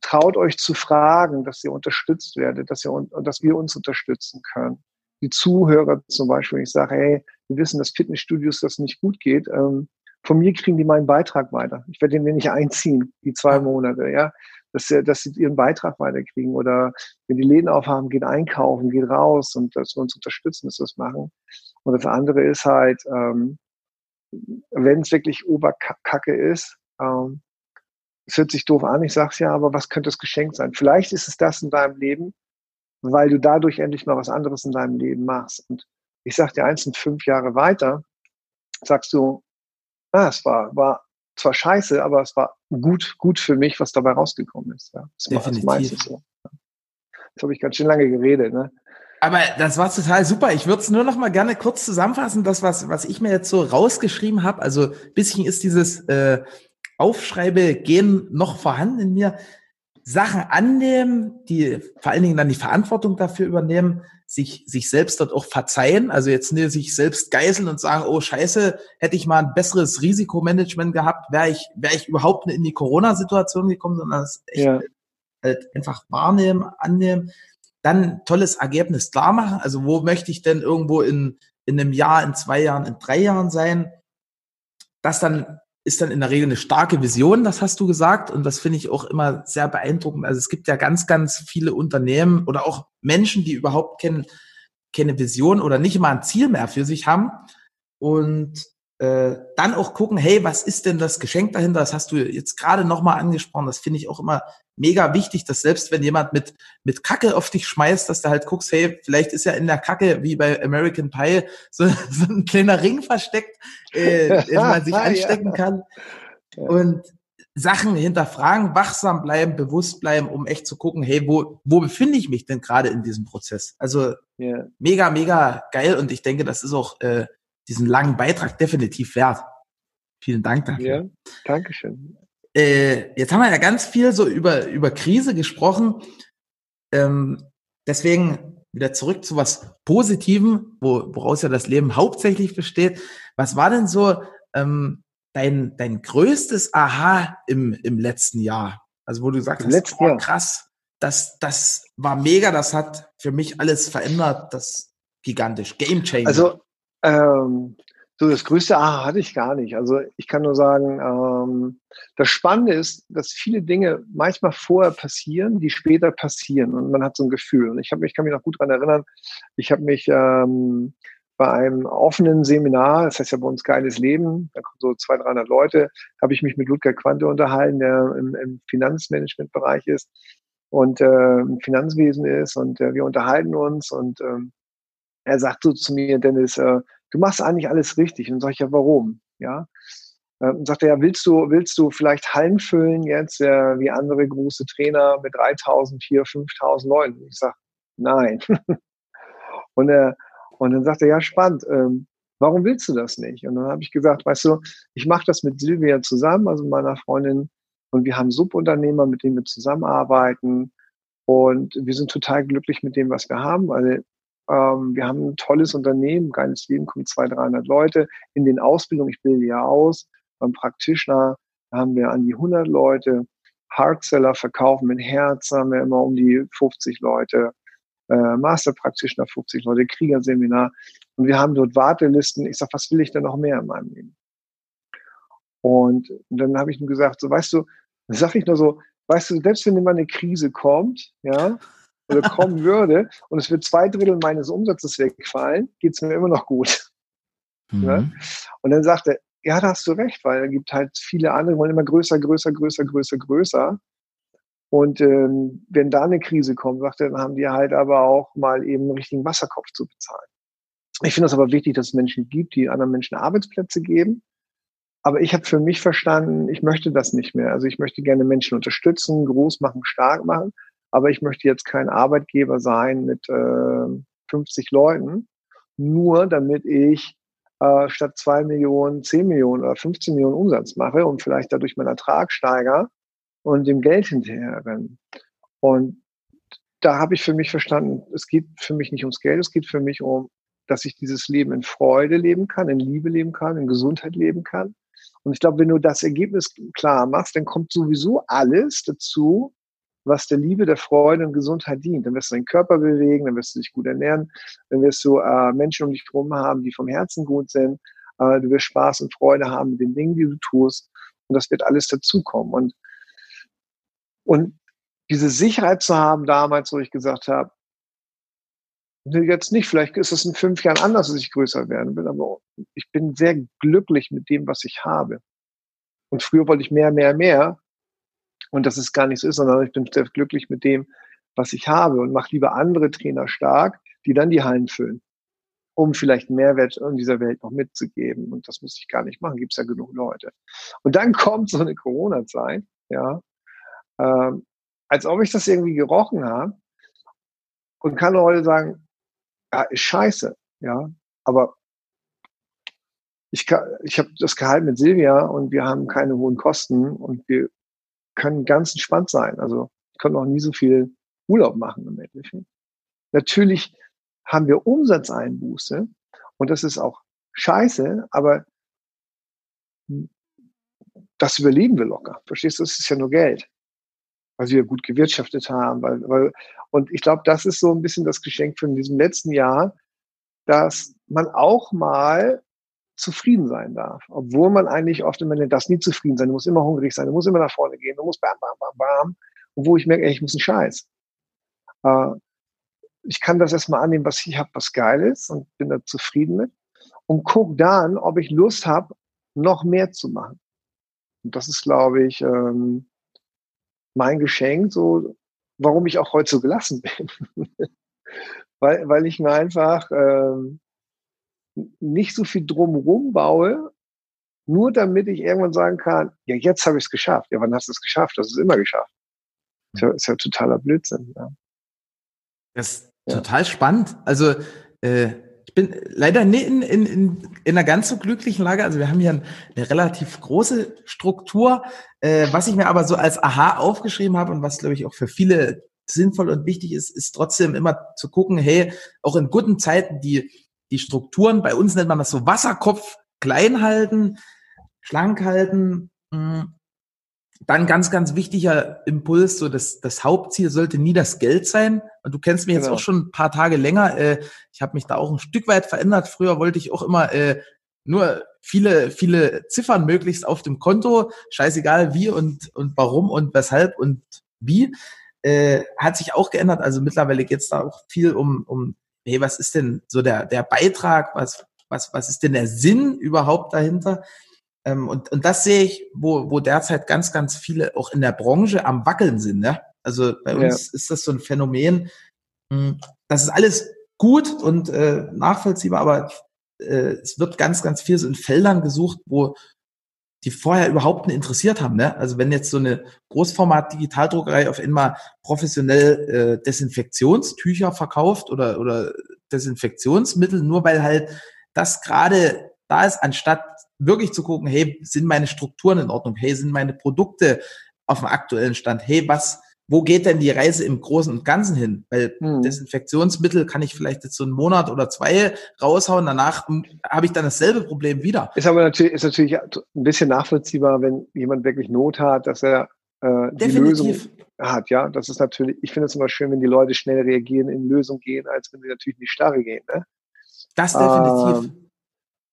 traut euch zu fragen, dass ihr unterstützt werdet, dass, ihr, dass wir uns unterstützen können. Die Zuhörer zum Beispiel, ich sage, hey, wir wissen, dass Fitnessstudios das nicht gut geht. Ähm, von mir kriegen die meinen Beitrag weiter. Ich werde den nicht einziehen, die zwei Monate, ja. Dass, sie, dass sie ihren Beitrag weiterkriegen. Oder wenn die Läden aufhaben, geht einkaufen, geht raus und dass wir uns unterstützen, dass wir das machen. Und das andere ist halt, ähm, wenn es wirklich Oberkacke ist, ähm, es hört sich doof an, ich sag's ja, aber was könnte das Geschenk sein? Vielleicht ist es das in deinem Leben, weil du dadurch endlich mal was anderes in deinem Leben machst. Und ich sag dir eins, und fünf Jahre weiter, sagst du, ah, es war, war zwar scheiße, aber es war gut, gut für mich, was dabei rausgekommen ist. Ja. Das Definitiv. meistens so. Jetzt habe ich ganz schön lange geredet, ne? Aber das war total super. Ich würde es nur noch mal gerne kurz zusammenfassen, das, was, was ich mir jetzt so rausgeschrieben habe. Also bisschen ist dieses äh, aufschreibe, gehen noch vorhanden in mir. Sachen annehmen, die vor allen Dingen dann die Verantwortung dafür übernehmen, sich, sich selbst dort auch verzeihen, also jetzt nicht sich selbst geißeln und sagen, oh Scheiße, hätte ich mal ein besseres Risikomanagement gehabt, wäre ich, wäre ich überhaupt in die Corona-Situation gekommen, sondern das echt ja. halt einfach wahrnehmen, annehmen, dann tolles Ergebnis klar machen, also wo möchte ich denn irgendwo in, in einem Jahr, in zwei Jahren, in drei Jahren sein, das dann ist dann in der Regel eine starke Vision, das hast du gesagt. Und das finde ich auch immer sehr beeindruckend. Also es gibt ja ganz, ganz viele Unternehmen oder auch Menschen, die überhaupt kein, keine Vision oder nicht mal ein Ziel mehr für sich haben und äh, dann auch gucken, hey, was ist denn das Geschenk dahinter? Das hast du jetzt gerade nochmal angesprochen. Das finde ich auch immer mega wichtig, dass selbst wenn jemand mit, mit Kacke auf dich schmeißt, dass du halt guckst, hey, vielleicht ist ja in der Kacke, wie bei American Pie, so, so ein kleiner Ring versteckt, äh, den man sich anstecken kann. Und Sachen hinterfragen, wachsam bleiben, bewusst bleiben, um echt zu gucken, hey, wo, wo befinde ich mich denn gerade in diesem Prozess? Also yeah. mega, mega geil und ich denke, das ist auch äh, diesen langen Beitrag definitiv wert. Vielen Dank dafür. Ja, Dankeschön. Äh, jetzt haben wir ja ganz viel so über, über Krise gesprochen. Ähm, deswegen wieder zurück zu was Positivem, wo, woraus ja das Leben hauptsächlich besteht. Was war denn so ähm, dein, dein größtes Aha im, im letzten Jahr? Also wo du sagst, hast, oh, krass, das, das war mega, das hat für mich alles verändert, das gigantisch, Game Changer. Also ähm, so, das größte Aha hatte ich gar nicht. Also ich kann nur sagen, ähm, das Spannende ist, dass viele Dinge manchmal vorher passieren, die später passieren und man hat so ein Gefühl. Und ich habe mich, kann mich noch gut daran erinnern, ich habe mich ähm, bei einem offenen Seminar, das heißt ja bei uns Geiles Leben, da kommen so 200, 300 Leute, habe ich mich mit Ludger Quante unterhalten, der im, im Finanzmanagementbereich ist und äh, im Finanzwesen ist und äh, wir unterhalten uns und ähm, er sagt so zu mir, Dennis, äh, du machst eigentlich alles richtig. Und sag ich ja, warum? Ja. Äh, und sagt er, ja, willst du, willst du vielleicht Hallen füllen jetzt, äh, wie andere große Trainer mit 3000, 4.000, 5.000 Leuten? Ich sag, nein. und, äh, und dann sagt er, ja, spannend. Ähm, warum willst du das nicht? Und dann habe ich gesagt, weißt du, ich mache das mit Silvia zusammen, also meiner Freundin, und wir haben Subunternehmer, mit denen wir zusammenarbeiten. Und wir sind total glücklich mit dem, was wir haben, weil ähm, wir haben ein tolles Unternehmen, geiles Leben, kommen 200, 300 Leute in den Ausbildungen. Ich bilde ja aus. Beim Practitioner haben wir an die 100 Leute. Hardseller verkaufen mit Herz haben wir immer um die 50 Leute. Äh, Master Practitioner 50 Leute, Kriegerseminar. Und wir haben dort Wartelisten. Ich sage, was will ich denn noch mehr in meinem Leben? Und, dann habe ich ihm gesagt, so weißt du, sage ich nur so, weißt du, selbst wenn immer eine Krise kommt, ja, oder kommen würde und es wird zwei Drittel meines Umsatzes wegfallen, geht es mir immer noch gut. Mhm. Ja? Und dann sagt er, ja, da hast du recht, weil es gibt halt viele andere, wollen immer größer, größer, größer, größer, größer. Und ähm, wenn da eine Krise kommt, sagt er, dann haben die halt aber auch mal eben einen richtigen Wasserkopf zu bezahlen. Ich finde es aber wichtig, dass es Menschen gibt, die anderen Menschen Arbeitsplätze geben. Aber ich habe für mich verstanden, ich möchte das nicht mehr. Also ich möchte gerne Menschen unterstützen, groß machen, stark machen aber ich möchte jetzt kein Arbeitgeber sein mit äh, 50 Leuten, nur damit ich äh, statt 2 Millionen 10 Millionen oder 15 Millionen Umsatz mache und vielleicht dadurch meinen Ertrag steigere und dem Geld hinterher renne. Und da habe ich für mich verstanden, es geht für mich nicht ums Geld, es geht für mich um, dass ich dieses Leben in Freude leben kann, in Liebe leben kann, in Gesundheit leben kann. Und ich glaube, wenn du das Ergebnis klar machst, dann kommt sowieso alles dazu, was der Liebe, der Freude und Gesundheit dient. Dann wirst du deinen Körper bewegen, dann wirst du dich gut ernähren, dann wirst du äh, Menschen um dich herum haben, die vom Herzen gut sind. Äh, du wirst Spaß und Freude haben mit den Dingen, die du tust. Und das wird alles dazukommen. Und, und diese Sicherheit zu haben damals, wo ich gesagt habe, jetzt nicht, vielleicht ist es in fünf Jahren anders, dass ich größer werden will, aber ich bin sehr glücklich mit dem, was ich habe. Und früher wollte ich mehr, mehr, mehr und dass es gar nicht so ist, sondern ich bin sehr glücklich mit dem, was ich habe und mache lieber andere Trainer stark, die dann die Hallen füllen, um vielleicht Mehrwert in dieser Welt noch mitzugeben. Und das muss ich gar nicht machen, gibt es ja genug Leute. Und dann kommt so eine Corona-Zeit, ja, ähm, als ob ich das irgendwie gerochen habe und kann heute sagen, ja, ist scheiße, ja, aber ich, ich habe das Gehalt mit Silvia und wir haben keine hohen Kosten und wir können ganz entspannt sein. Also können auch nie so viel Urlaub machen im Endeffekt. Natürlich haben wir Umsatzeinbuße und das ist auch scheiße, aber das überleben wir locker. Verstehst du? Das ist ja nur Geld, weil wir gut gewirtschaftet haben. Weil, weil, und ich glaube, das ist so ein bisschen das Geschenk von diesem letzten Jahr, dass man auch mal zufrieden sein darf. Obwohl man eigentlich oft immer das nie zufrieden sein. Du musst immer hungrig sein, du musst immer nach vorne gehen, du musst bam, bam, bam, bam. Und wo ich merke, ey, ich muss einen Scheiß. Äh, ich kann das erstmal annehmen, was ich habe, was geil ist und bin da zufrieden mit und guck dann, ob ich Lust habe, noch mehr zu machen. Und das ist, glaube ich, ähm, mein Geschenk, so warum ich auch heute so gelassen bin. weil, weil ich mir einfach ähm, nicht so viel drumherum baue, nur damit ich irgendwann sagen kann, ja, jetzt habe ich es geschafft. Ja, wann hast du es geschafft? Das ist immer geschafft. Das ist ja, ist ja totaler Blödsinn. Ja. Das ist ja. total spannend. Also äh, ich bin leider nicht in, in, in, in einer ganz so glücklichen Lage. Also wir haben hier ein, eine relativ große Struktur. Äh, was ich mir aber so als Aha aufgeschrieben habe und was, glaube ich, auch für viele sinnvoll und wichtig ist, ist trotzdem immer zu gucken, hey, auch in guten Zeiten die, die Strukturen, bei uns nennt man das so Wasserkopf, klein halten, schlank halten. Hm. Dann ganz, ganz wichtiger Impuls, so das, das Hauptziel sollte nie das Geld sein. Und du kennst mich genau. jetzt auch schon ein paar Tage länger. Äh, ich habe mich da auch ein Stück weit verändert. Früher wollte ich auch immer äh, nur viele, viele Ziffern möglichst auf dem Konto, scheißegal wie und, und warum und weshalb und wie äh, hat sich auch geändert. Also mittlerweile geht es da auch viel um, um, hey, was ist denn so der, der Beitrag, was, was, was ist denn der Sinn überhaupt dahinter? Ähm, und, und das sehe ich, wo, wo derzeit ganz, ganz viele auch in der Branche am Wackeln sind. Ne? Also bei uns ja. ist das so ein Phänomen, hm, das ist alles gut und äh, nachvollziehbar, aber äh, es wird ganz, ganz viel so in Feldern gesucht, wo die vorher überhaupt nicht interessiert haben. Ne? Also wenn jetzt so eine Großformat-Digitaldruckerei auf einmal professionell äh, Desinfektionstücher verkauft oder, oder Desinfektionsmittel, nur weil halt das gerade da ist, anstatt wirklich zu gucken, hey, sind meine Strukturen in Ordnung? Hey, sind meine Produkte auf dem aktuellen Stand? Hey, was, wo geht denn die Reise im Großen und Ganzen hin? Weil hm. Desinfektionsmittel kann ich vielleicht jetzt so einen Monat oder zwei raushauen, danach habe ich dann dasselbe Problem wieder. Ist aber natürlich, ist natürlich ein bisschen nachvollziehbar, wenn jemand wirklich Not hat, dass er äh, die Lösung hat, ja. Das ist natürlich, ich finde es immer schön, wenn die Leute schnell reagieren, in Lösung gehen, als wenn sie natürlich in die Starre gehen. Ne? Das definitiv. Ähm,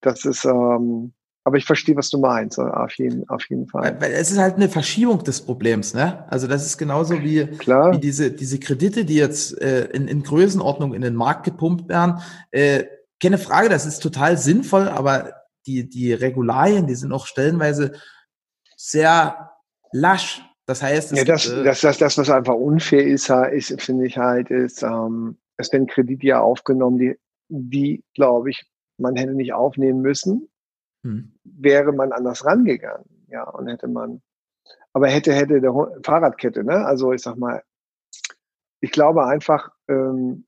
das ist, ähm, aber ich verstehe, was du meinst, auf jeden, auf jeden Fall. Weil es ist halt eine Verschiebung des Problems, ne? Also das ist genauso wie, Klar. wie diese, diese Kredite, die jetzt äh, in, in Größenordnung in den Markt gepumpt werden. Äh, keine Frage, das ist total sinnvoll, aber die, die Regularien, die sind auch stellenweise sehr lasch. Das heißt, ja, das, äh, das, das, das, was einfach unfair ist, ist finde ich halt, ist, ähm, es werden Kredite ja aufgenommen, die, die glaube ich, man hätte nicht aufnehmen müssen hm. wäre man anders rangegangen. Ja, und hätte man, aber hätte, hätte der Fahrradkette, ne? Also ich sag mal, ich glaube einfach, ähm,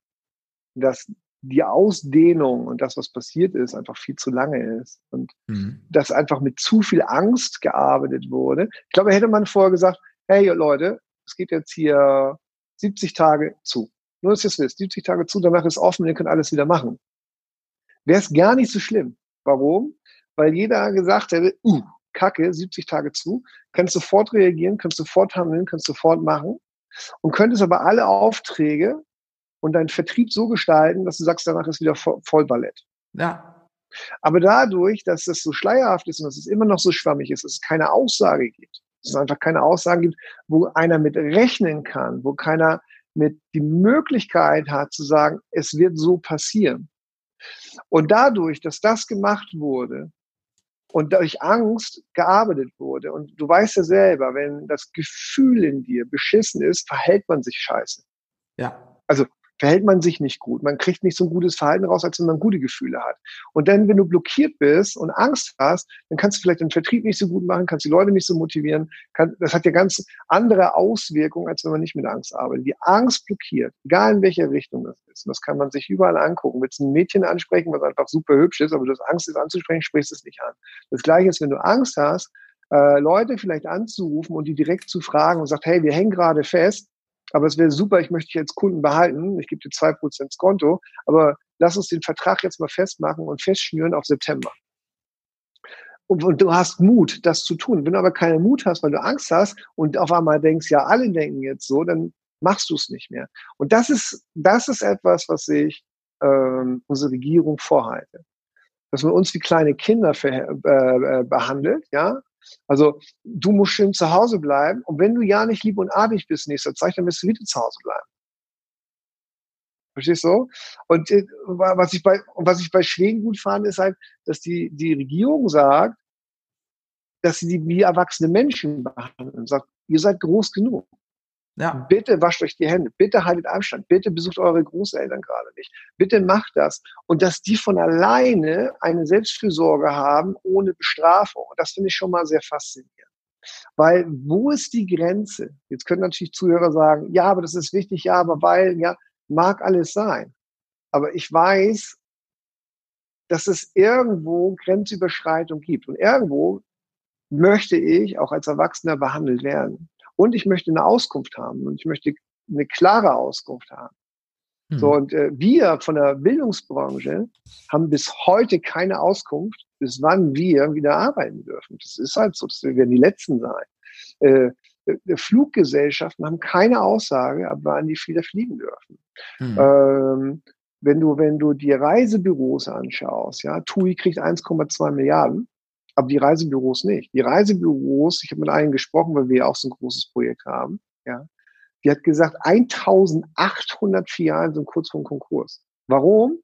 dass die Ausdehnung und das, was passiert ist, einfach viel zu lange ist. Und mhm. dass einfach mit zu viel Angst gearbeitet wurde. Ich glaube, hätte man vorher gesagt, hey Leute, es geht jetzt hier 70 Tage zu. Nur, dass ihr es wisst, 70 Tage zu, danach ist offen, ihr könnt alles wieder machen. Wäre es gar nicht so schlimm. Warum? Weil jeder gesagt hätte, uh, Kacke, 70 Tage zu, kannst sofort reagieren, kannst sofort handeln, kannst sofort machen und könntest aber alle Aufträge und deinen Vertrieb so gestalten, dass du sagst, danach ist wieder Vollballett. Ja. Aber dadurch, dass es so schleierhaft ist und dass es immer noch so schwammig ist, dass es keine Aussage gibt, dass es einfach keine Aussage gibt, wo einer mit rechnen kann, wo keiner mit die Möglichkeit hat zu sagen, es wird so passieren. Und dadurch, dass das gemacht wurde, und durch Angst gearbeitet wurde. Und du weißt ja selber, wenn das Gefühl in dir beschissen ist, verhält man sich scheiße. Ja. Also verhält man sich nicht gut. Man kriegt nicht so ein gutes Verhalten raus, als wenn man gute Gefühle hat. Und dann, wenn du blockiert bist und Angst hast, dann kannst du vielleicht den Vertrieb nicht so gut machen, kannst die Leute nicht so motivieren. Kann, das hat ja ganz andere Auswirkungen, als wenn man nicht mit Angst arbeitet. Die Angst blockiert, egal in welche Richtung das ist. Und das kann man sich überall angucken. Willst ein Mädchen ansprechen, was einfach super hübsch ist, aber du hast Angst, es anzusprechen, sprichst es nicht an. Das Gleiche ist, wenn du Angst hast, äh, Leute vielleicht anzurufen und die direkt zu fragen und sagt, hey, wir hängen gerade fest, aber es wäre super, ich möchte dich als Kunden behalten, ich gebe dir zwei Prozent Konto, aber lass uns den Vertrag jetzt mal festmachen und festschnüren auf September. Und, und, du hast Mut, das zu tun. Wenn du aber keinen Mut hast, weil du Angst hast und auf einmal denkst, ja, alle denken jetzt so, dann machst du es nicht mehr. Und das ist, das ist etwas, was ich ähm, unsere Regierung vorhalte. Dass man uns wie kleine Kinder für, äh, äh, behandelt, ja, also du musst schön zu Hause bleiben und wenn du ja nicht lieb und artig bist nächster Zeit, dann wirst du wieder zu Hause bleiben. Verstehst du? Und äh, was ich bei, was ich bei Schweden gut fand, ist halt, dass die, die Regierung sagt, dass sie die wie erwachsene Menschen behandeln. Sagt, ihr seid groß genug. Ja. Bitte wascht euch die Hände, bitte haltet Abstand, bitte besucht eure Großeltern gerade nicht, bitte macht das. Und dass die von alleine eine Selbstfürsorge haben ohne Bestrafung. Das finde ich schon mal sehr faszinierend. Weil wo ist die Grenze? Jetzt können natürlich Zuhörer sagen, ja, aber das ist wichtig, ja, aber weil, ja, mag alles sein. Aber ich weiß, dass es irgendwo Grenzüberschreitung gibt. Und irgendwo möchte ich auch als Erwachsener behandelt werden. Und ich möchte eine Auskunft haben und ich möchte eine klare Auskunft haben. Mhm. So, und äh, wir von der Bildungsbranche haben bis heute keine Auskunft, bis wann wir wieder arbeiten dürfen. Das ist halt so, das werden die Letzten sein. Äh, äh, Fluggesellschaften haben keine Aussage, ab wann die wieder fliegen dürfen. Mhm. Ähm, wenn du, wenn du die Reisebüros anschaust, ja, TUI kriegt 1,2 Milliarden aber die Reisebüros nicht. Die Reisebüros, ich habe mit einem gesprochen, weil wir ja auch so ein großes Projekt haben, ja, die hat gesagt, 1800 Filialen sind kurz vor Konkurs. Warum?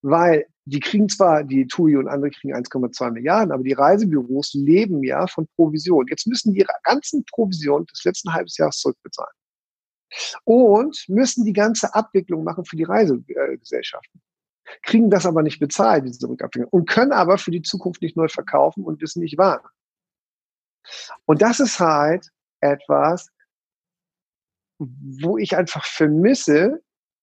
Weil die kriegen zwar, die TUI und andere kriegen 1,2 Milliarden, aber die Reisebüros leben ja von Provision. Jetzt müssen die ihre ganzen Provisionen des letzten halbes Jahres zurückbezahlen. Und müssen die ganze Abwicklung machen für die Reisegesellschaften kriegen das aber nicht bezahlt, diese Rückabwicklung, und können aber für die Zukunft nicht neu verkaufen und wissen nicht wann. Und das ist halt etwas, wo ich einfach vermisse,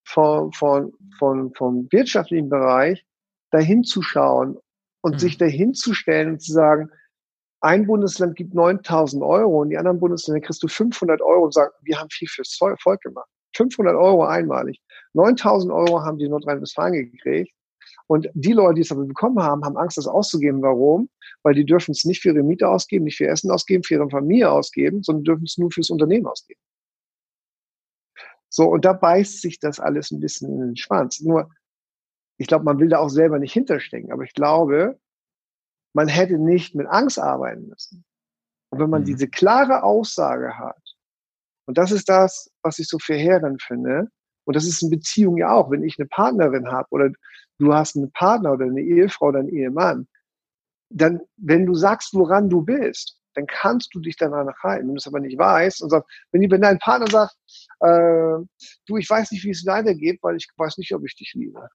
von, von, von, vom wirtschaftlichen Bereich dahin zu schauen und mhm. sich dahin zu stellen und zu sagen, ein Bundesland gibt 9000 Euro und die anderen Bundesländer kriegst du 500 Euro und sagen, wir haben viel fürs Volk gemacht. 500 Euro einmalig. 9000 Euro haben die Nordrhein-Westfalen gekriegt. Und die Leute, die es aber bekommen haben, haben Angst, das auszugeben. Warum? Weil die dürfen es nicht für ihre Miete ausgeben, nicht für Essen ausgeben, für ihre Familie ausgeben, sondern dürfen es nur fürs Unternehmen ausgeben. So, und da beißt sich das alles ein bisschen in den Schwanz. Nur, ich glaube, man will da auch selber nicht hinterstecken, aber ich glaube, man hätte nicht mit Angst arbeiten müssen. Und wenn man mhm. diese klare Aussage hat, und das ist das, was ich so verheerend finde. Und das ist in Beziehung ja auch. Wenn ich eine Partnerin habe oder du hast einen Partner oder eine Ehefrau oder einen Ehemann, dann, wenn du sagst, woran du bist, dann kannst du dich danach halten. Wenn du es aber nicht weißt und sagst, wenn, wenn dein Partner sagt, äh, du, ich weiß nicht, wie es weitergeht, weil ich weiß nicht, ob ich dich liebe.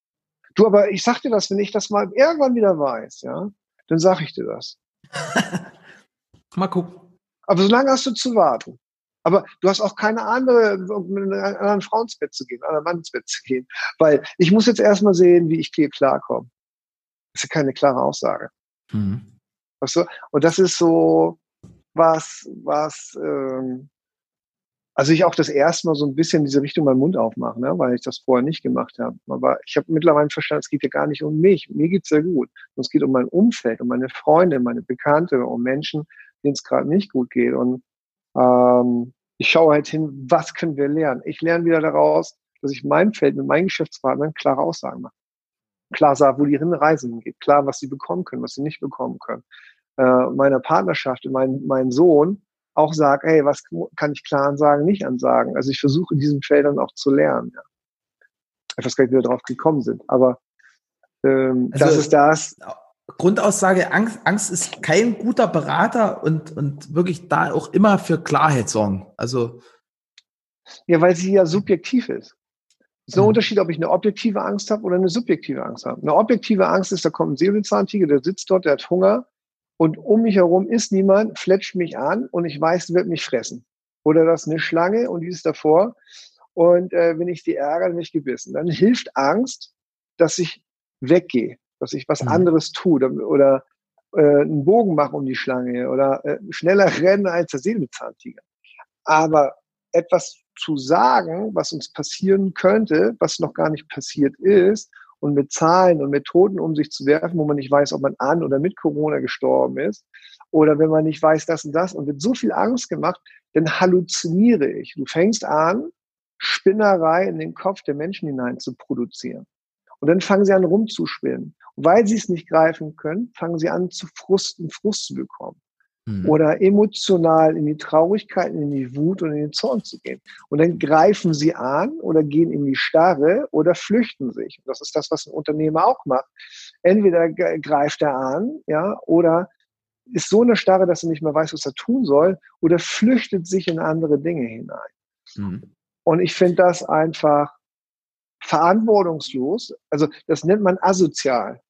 Du, aber ich sag dir das, wenn ich das mal irgendwann wieder weiß, ja, dann sag ich dir das. mal gucken. Aber solange hast du zu warten. Aber du hast auch keine andere, um mit einer anderen Frau ins Bett zu gehen, einer Mann ins Bett zu gehen. Weil ich muss jetzt erstmal sehen, wie ich hier klarkomme. Das ist ja keine klare Aussage. Mhm. Weißt du? Und das ist so was, was, ähm, also ich auch das erste Mal so ein bisschen in diese Richtung meinen Mund aufmache, ne? weil ich das vorher nicht gemacht habe. Aber ich habe mittlerweile verstanden, es geht ja gar nicht um mich. Mir geht's sehr gut. Und es geht um mein Umfeld, um meine Freunde, meine Bekannte, um Menschen, denen es gerade nicht gut geht. Und ähm, ich schaue halt hin, was können wir lernen. Ich lerne wieder daraus, dass ich mein Feld mit meinen Geschäftspartnern klare Aussagen mache. Klar sage, wo die Reise hingeht, klar, was sie bekommen können, was sie nicht bekommen können. Äh, meiner Partnerschaft, mein, mein Sohn auch sagt, hey, was kann ich klar ansagen, nicht ansagen. Also ich versuche in diesen Feldern auch zu lernen. Ja. Ich weiß gar nicht, wie wir darauf gekommen sind, aber ähm, also, das ist das. Grundaussage, Angst, Angst ist kein guter Berater und, und wirklich da auch immer für Klarheit sorgen. Also. Ja, weil sie ja subjektiv ist. So ein mhm. Unterschied, ob ich eine objektive Angst habe oder eine subjektive Angst habe. Eine objektive Angst ist, da kommt ein Säbelzahntiger, der sitzt dort, der hat Hunger und um mich herum ist niemand, fletscht mich an und ich weiß, wird mich fressen. Oder das ist eine Schlange und die ist davor und äh, wenn ich die ärgere, dann bin ich gebissen. Dann hilft Angst, dass ich weggehe dass ich was mhm. anderes tue oder äh, einen Bogen mache um die Schlange oder äh, schneller rennen als der Säbelzahntiger. Aber etwas zu sagen, was uns passieren könnte, was noch gar nicht passiert ist, und mit Zahlen und Methoden um sich zu werfen, wo man nicht weiß, ob man an oder mit Corona gestorben ist, oder wenn man nicht weiß, das und das, und wird so viel Angst gemacht, dann halluziniere ich. Du fängst an, Spinnerei in den Kopf der Menschen hinein zu produzieren. Und dann fangen sie an rumzuspinnen. Und weil sie es nicht greifen können, fangen sie an zu frusten, Frust zu bekommen. mhm. oder emotional in die Traurigkeit, in die Wut und in den Zorn zu gehen. Und dann greifen sie an oder gehen in die Starre oder flüchten sich. Und das ist das, was ein Unternehmer auch macht. Entweder greift er an, ja, oder ist so eine Starre, dass er nicht mehr weiß, was er tun soll, oder flüchtet sich in andere Dinge hinein. Mhm. Und ich finde das einfach verantwortungslos. Also das nennt man asozial.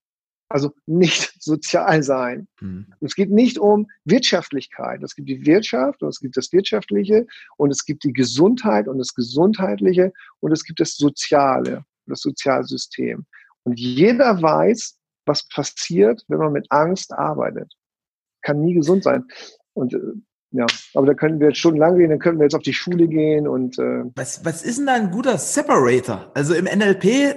Also nicht sozial sein. Mhm. Es geht nicht um Wirtschaftlichkeit. Es gibt die Wirtschaft und es gibt das Wirtschaftliche und es gibt die Gesundheit und das Gesundheitliche und es gibt das Soziale, das Sozialsystem. Und jeder weiß, was passiert, wenn man mit Angst arbeitet. Kann nie gesund sein. Und äh, ja, aber da können wir jetzt stundenlang gehen, dann können wir jetzt auf die Schule gehen und äh was, was ist denn da ein guter Separator? Also im NLP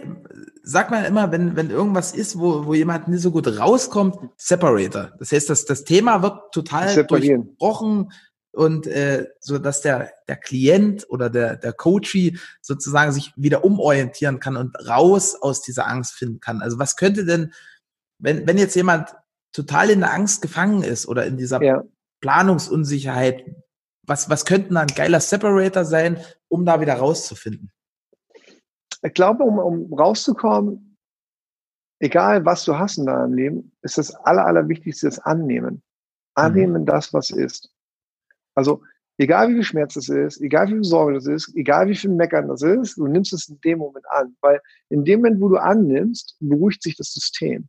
sagt man immer, wenn, wenn irgendwas ist, wo, wo jemand nicht so gut rauskommt, Separator. Das heißt, dass das Thema wird total durchbrochen und äh, so dass der der Klient oder der der Coachee sozusagen sich wieder umorientieren kann und raus aus dieser Angst finden kann. Also was könnte denn, wenn wenn jetzt jemand total in der Angst gefangen ist oder in dieser ja. Planungsunsicherheit, was was könnte ein geiler Separator sein, um da wieder rauszufinden? ich glaube, um, um rauszukommen, egal was du hast in deinem Leben, ist das Aller, Allerwichtigste das Annehmen. Annehmen mhm. das, was ist. Also, egal wie viel Schmerz das ist, egal wie viel Sorge das ist, egal wie viel Meckern das ist, du nimmst es in dem Moment an. Weil in dem Moment, wo du annimmst, beruhigt sich das System.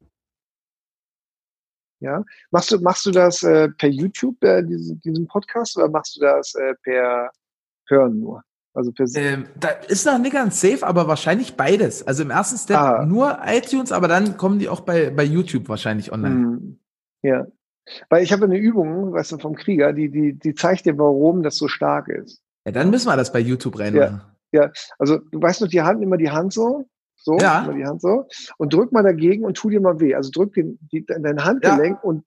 Ja, machst du, machst du das äh, per YouTube, äh, diesen, diesen Podcast, oder machst du das äh, per Hören nur? Also per ähm, da ist noch nicht ganz safe, aber wahrscheinlich beides. Also im ersten Step ah. nur iTunes, aber dann kommen die auch bei, bei YouTube wahrscheinlich online. Hm. Ja. Weil ich habe eine Übung, weißt du, vom Krieger, die, die, die zeigt dir, warum das so stark ist. Ja, dann müssen wir das bei YouTube reinmachen. Ja, ja. also du weißt noch, die Hand, immer die Hand so, so, ja. immer die Hand so, und drück mal dagegen und tu dir mal weh. Also drück den, die, dein Handgelenk ja. und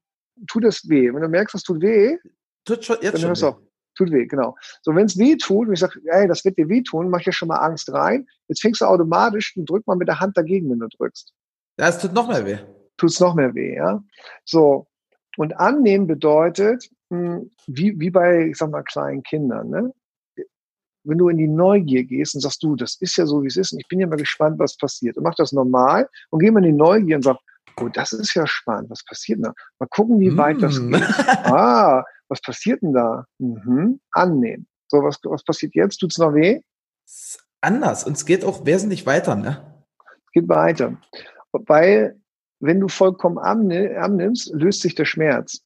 tu das weh. Wenn du merkst, das tut weh, tut schon, jetzt dann hörst du auf. Tut weh, genau. So, wenn es weh tut, und ich sage, ey, das wird dir weh tun, mach ja schon mal Angst rein. Jetzt fängst du automatisch und drück mal mit der Hand dagegen, wenn du drückst. Ja, es tut noch mehr weh. Tut es noch mehr weh, ja. So. Und annehmen bedeutet, hm, wie, wie bei, ich sag mal, kleinen Kindern, ne? Wenn du in die Neugier gehst und sagst, du, das ist ja so, wie es ist, und ich bin ja mal gespannt, was passiert. Und mach das normal und geh mal in die Neugier und sag, oh, das ist ja spannend, was passiert da? Mal gucken, wie weit das mm. geht. Ah, was passiert denn da? Mhm. Annehmen. So, was, was passiert jetzt? Tut es noch weh? Anders und es geht auch wesentlich weiter, ne? Es geht weiter. Weil, wenn du vollkommen annimmst, löst sich der Schmerz.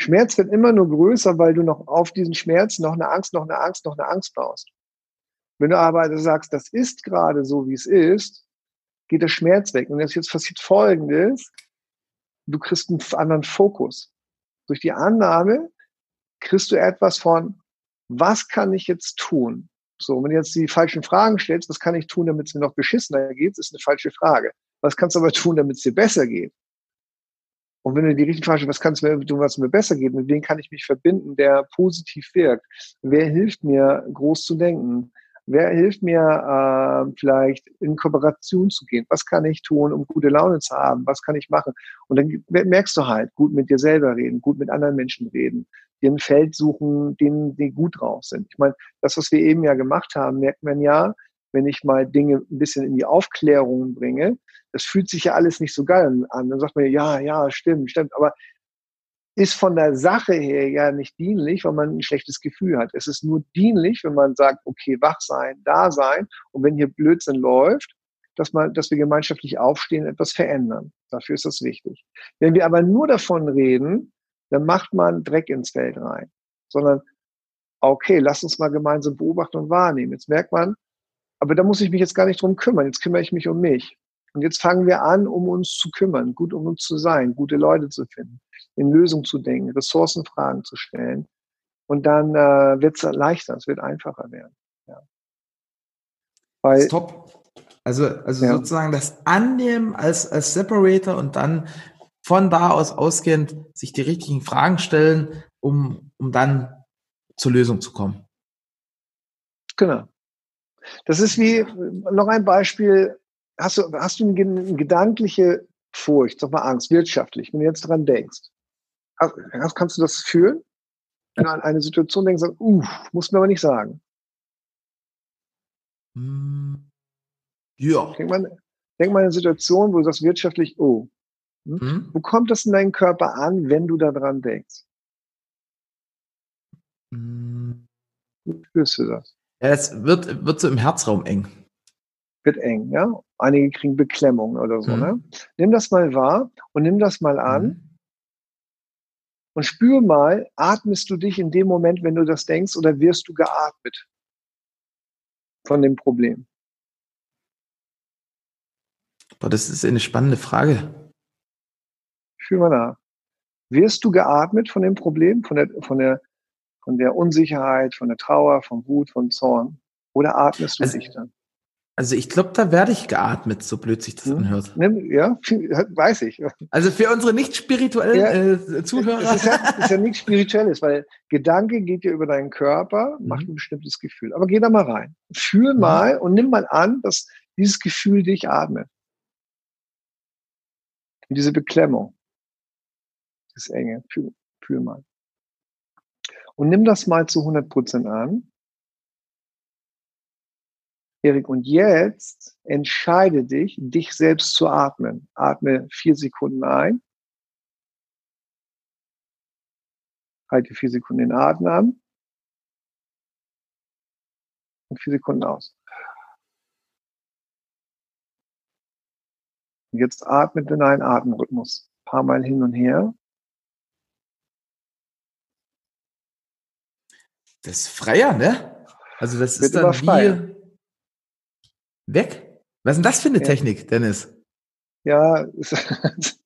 Schmerz wird immer nur größer, weil du noch auf diesen Schmerz noch eine Angst, noch eine Angst, noch eine Angst baust. Wenn du aber sagst, das ist gerade so, wie es ist, geht der Schmerz weg. Und jetzt passiert Folgendes. Du kriegst einen anderen Fokus. Durch die Annahme kriegst du etwas von, was kann ich jetzt tun? So, wenn du jetzt die falschen Fragen stellst, was kann ich tun, damit es mir noch beschissener geht, ist eine falsche Frage. Was kannst du aber tun, damit es dir besser geht? Und wenn du die richtige Frage stellst, was kannst du mir tun, was mir besser geht? Mit wem kann ich mich verbinden, der positiv wirkt? Wer hilft mir, groß zu denken? Wer hilft mir, äh, vielleicht in Kooperation zu gehen? Was kann ich tun, um gute Laune zu haben? Was kann ich machen? Und dann merkst du halt, gut mit dir selber reden, gut mit anderen Menschen reden, dir ein Feld suchen, denen die gut drauf sind. Ich meine, das, was wir eben ja gemacht haben, merkt man ja, wenn ich mal Dinge ein bisschen in die Aufklärung bringe, das fühlt sich ja alles nicht so geil an. Dann sagt man ja, ja, stimmt, stimmt. Aber ist von der Sache her ja nicht dienlich, weil man ein schlechtes Gefühl hat. Es ist nur dienlich, wenn man sagt, okay, wach sein, da sein und wenn hier Blödsinn läuft, dass man, dass wir gemeinschaftlich aufstehen, etwas verändern. Dafür ist das wichtig. Wenn wir aber nur davon reden, dann macht man Dreck ins Feld rein, sondern okay, lass uns mal gemeinsam beobachten und wahrnehmen. Jetzt merkt man, aber da muss ich mich jetzt gar nicht drum kümmern. Jetzt kümmere ich mich um mich. Und jetzt fangen wir an, um uns zu kümmern, gut um uns zu sein, gute Leute zu finden in Lösungen zu denken, Ressourcenfragen zu stellen. Und dann äh, wird es leichter, es wird einfacher werden. Ja. Weil, Top. Also, also ja. sozusagen das Annehmen als, als Separator und dann von da aus ausgehend sich die richtigen Fragen stellen, um, um dann zur Lösung zu kommen. Genau. Das ist wie, noch ein Beispiel, hast du, hast du eine, gedankliche Furcht, sag mal Angst, wirtschaftlich, wenn du jetzt dran denkst. Kannst du das fühlen? Wenn du an eine Situation denkst, uh, muss mir aber nicht sagen. Hm. Ja. Denk mal, denk mal an eine Situation, wo du sagst wirtschaftlich, oh. Hm? Mhm. Wo kommt das in deinen Körper an, wenn du daran denkst? Mhm. Wie spürst du das? Es wird, wird so im Herzraum eng. Wird eng, ja. Einige kriegen Beklemmung oder so. Mhm. Ne? Nimm das mal wahr und nimm das mal an. Mhm. Und spür mal, atmest du dich in dem Moment, wenn du das denkst, oder wirst du geatmet von dem Problem? Boah, das ist eine spannende Frage. Spür mal nach. Wirst du geatmet von dem Problem, von der, von der, von der Unsicherheit, von der Trauer, von Wut, von Zorn? Oder atmest du also, dich dann? Also ich glaube, da werde ich geatmet, so blöd sich das hm. anhört. Ja, weiß ich. Also für unsere nicht spirituellen ja, äh, Zuhörer. Es ist, ja, ist ja nichts Spirituelles, weil Gedanke geht ja über deinen Körper, mhm. macht ein bestimmtes Gefühl. Aber geh da mal rein. Fühl mhm. mal und nimm mal an, dass dieses Gefühl dich atmet. Und diese Beklemmung. Das Enge. Fühl, fühl mal. Und nimm das mal zu 100 Prozent an Erik, und jetzt entscheide dich, dich selbst zu atmen. Atme vier Sekunden ein. Halte vier Sekunden den Atem an. Und vier Sekunden aus. Und jetzt atme in einen Atemrhythmus. Ein paar Mal hin und her. Das ist freier, ne? Also das ist dann wie, Weg? Was ist denn das für eine ja. Technik, Dennis? Ja.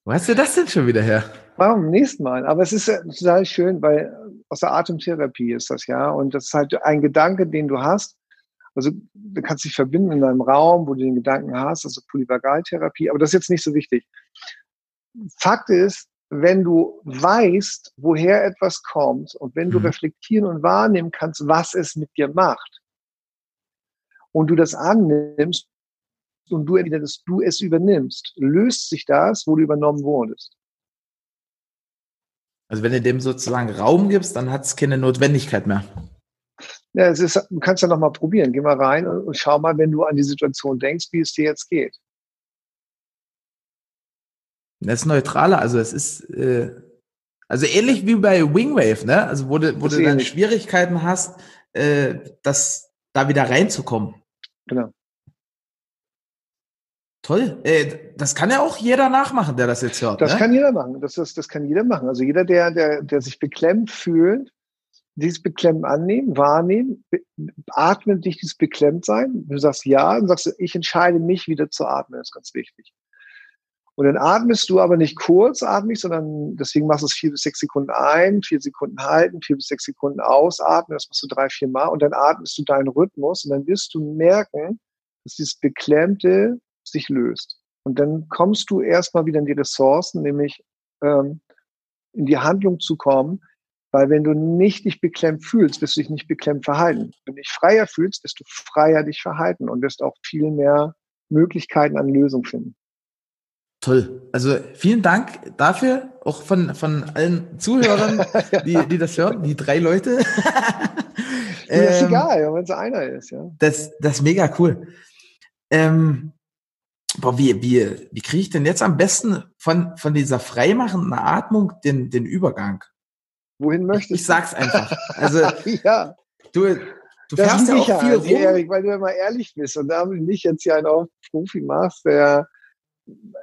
Wo hast du das denn schon wieder her? Warum? Nächstes Mal. Aber es ist total schön, weil aus der Atemtherapie ist das ja. Und das ist halt ein Gedanke, den du hast. Also du kannst dich verbinden in einem Raum, wo du den Gedanken hast, also Polyvagaltherapie. Aber das ist jetzt nicht so wichtig. Fakt ist, wenn du weißt, woher etwas kommt und wenn du mhm. reflektieren und wahrnehmen kannst, was es mit dir macht, und du das annimmst und du entweder, dass du es übernimmst, löst sich das, wo du übernommen wurdest. Also wenn du dem sozusagen Raum gibst, dann hat es keine Notwendigkeit mehr. Ja, es ist, du kannst ja nochmal probieren. Geh mal rein und, und, schau mal, wenn du an die Situation denkst, wie es dir jetzt geht. Das ist neutraler, also es ist äh, also ähnlich wie bei Wingwave, ne? Also wo du, wo du dann Schwierigkeiten hast, äh, das da wieder reinzukommen. Genau. Toll. Äh, das kann ja auch jeder nachmachen, der das jetzt hört. Das ne? kann jeder machen. Das, das, das kann jeder machen. Also jeder, der, der, der sich beklemmt fühlt, dieses Beklemmen annehmen, wahrnehmen, atmen dich dieses Beklemmtsein. Du sagst ja und sagst, ich entscheide mich wieder zu atmen. Das ist ganz wichtig. Und dann atmest du aber nicht kurz atmig, sondern deswegen machst du es vier bis sechs Sekunden ein, vier Sekunden halten, vier bis sechs Sekunden ausatmen. Das machst du drei, vier Mal und dann atmest du deinen Rhythmus und dann wirst du merken, dass dieses Beklemmte sich löst. Und dann kommst du erstmal wieder in die Ressourcen, nämlich ähm, in die Handlung zu kommen, weil wenn du nicht dich beklemmt fühlst, wirst du dich nicht beklemmt verhalten. Wenn du dich freier fühlst, wirst du freier dich verhalten und wirst auch viel mehr Möglichkeiten an Lösungen finden. Toll. Also vielen Dank dafür, auch von, von allen Zuhörern, die, die das hören, die drei Leute. ähm, ist egal, wenn es einer ist, ja. Das, das ist mega cool. Ähm, boah, wie, wie, wie kriege ich denn jetzt am besten von, von dieser freimachenden Atmung den, den Übergang? Wohin möchtest ich, ich sag's einfach. Also, ja. du, du das fährst ja auch viel rum. Erik, weil du immer ehrlich bist und damit nicht jetzt hier einen Profi machst, der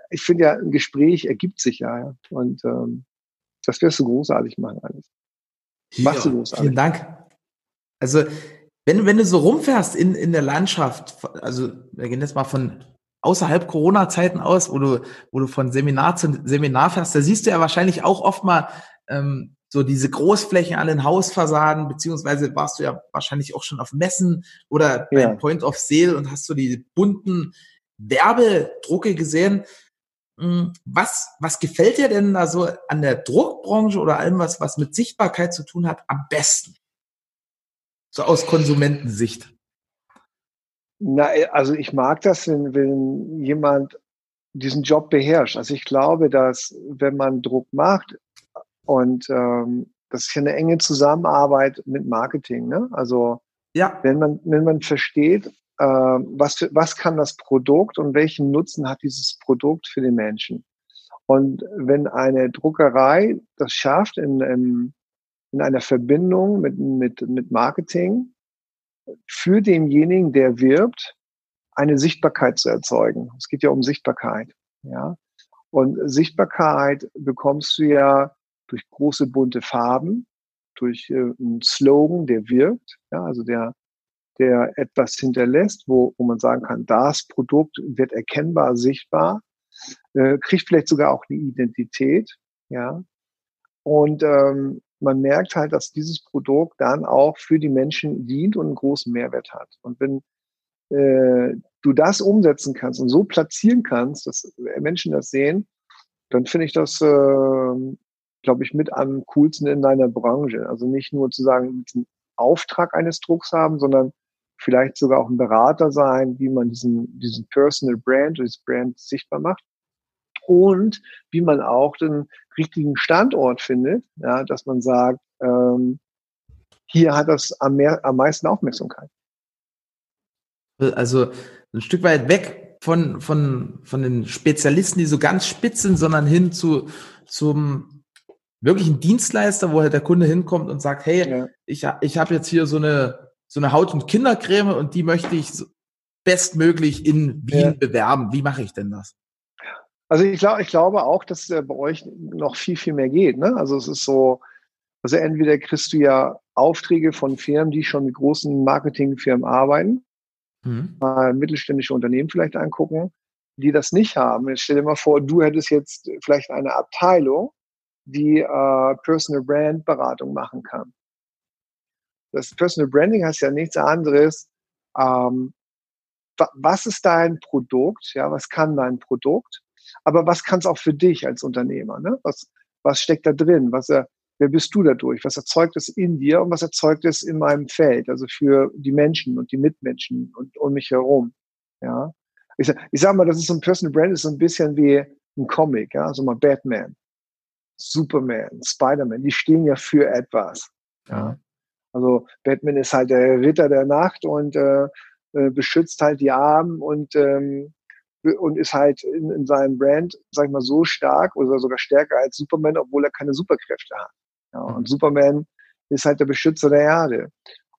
ich finde ja, ein Gespräch ergibt sich ja. Und ähm, das wirst du großartig machen alles. Machst ja, du großartig. Vielen Dank. Also, wenn, wenn du so rumfährst in, in der Landschaft, also wir gehen jetzt mal von außerhalb Corona-Zeiten aus, wo du, wo du von Seminar zu Seminar fährst, da siehst du ja wahrscheinlich auch oft mal ähm, so diese Großflächen an den Hausfassaden, beziehungsweise warst du ja wahrscheinlich auch schon auf Messen oder ja. beim Point of Sale und hast so die bunten Werbedrucke gesehen. Hm, was, was gefällt dir denn da so an der Druckbranche oder allem, was, was mit Sichtbarkeit zu tun hat, am besten? So aus Konsumentensicht. Na, also ich mag das, wenn, wenn jemand diesen Job beherrscht. Also ich glaube, dass wenn man Druck macht, Und ähm, das ist ja eine enge Zusammenarbeit mit Marketing. Ne? Also ja. wenn man wenn man versteht, äh, was für, was kann das Produkt und welchen Nutzen hat dieses Produkt für den Menschen. Und wenn eine Druckerei das schafft in, in, in einer Verbindung mit, mit, mit Marketing für denjenigen, der wirbt, eine Sichtbarkeit zu erzeugen. Es geht ja um Sichtbarkeit. Ja. Und Sichtbarkeit bekommst du ja durch große bunte Farben, durch äh, einen Slogan, der wirkt, ja, also der, der etwas hinterlässt, wo, wo man sagen kann, das Produkt wird erkennbar, sichtbar, äh, kriegt vielleicht sogar auch eine Identität, ja. Und ähm, man merkt halt, dass dieses Produkt dann auch für die Menschen dient und einen großen Mehrwert hat. Und wenn äh, du das umsetzen kannst und so platzieren kannst, dass Menschen das sehen, dann finde ich das, äh, glaube ich, mit am coolsten in deiner Branche. Also nicht nur zu sagen, einen Auftrag eines Drucks haben, sondern vielleicht sogar auch ein Berater sein, wie man diesen, diesen Personal Brand, dieses Brand sichtbar macht. Und wie man auch den richtigen Standort findet, ja, dass man sagt, ähm, hier hat das am, mehr, am meisten Aufmerksamkeit. Also ein Stück weit weg von, von, von den Spezialisten, die so ganz spitz sind, sondern hin zu, zum wirklichen Dienstleister, wo halt der Kunde hinkommt und sagt, hey, ja. ich, ich habe jetzt hier so eine, so eine Haut- und Kindercreme und die möchte ich bestmöglich in Wien ja. bewerben. Wie mache ich denn das? Also ich glaube, ich glaube auch, dass äh, bei euch noch viel, viel mehr geht. Ne? Also es ist so, also entweder kriegst du ja Aufträge von Firmen, die schon mit großen Marketingfirmen arbeiten, mhm. mal mittelständische Unternehmen vielleicht angucken, die das nicht haben. Jetzt stell dir mal vor, du hättest jetzt vielleicht eine Abteilung, die äh, Personal Brand Beratung machen kann. Das Personal Branding heißt ja nichts anderes. Ähm, was ist dein Produkt? Ja, was kann dein Produkt? Aber was kann es auch für dich als Unternehmer? Ne? Was, was steckt da drin? Was, äh, wer bist du dadurch? Was erzeugt es in dir und was erzeugt es in meinem Feld? Also für die Menschen und die Mitmenschen und um mich herum. Ja, ich, ich sag mal, das ist so ein Personal Brand, ist so ein bisschen wie ein Comic, ja, also mal Batman, Superman, Spider-Man, die stehen ja für etwas. Ja. Also Batman ist halt der Ritter der Nacht und äh, äh beschützt halt die Armen und ähm, und ist halt in, in seinem Brand, sag ich mal, so stark oder sogar stärker als Superman, obwohl er keine Superkräfte hat. Ja, und mhm. Superman ist halt der Beschützer der Erde.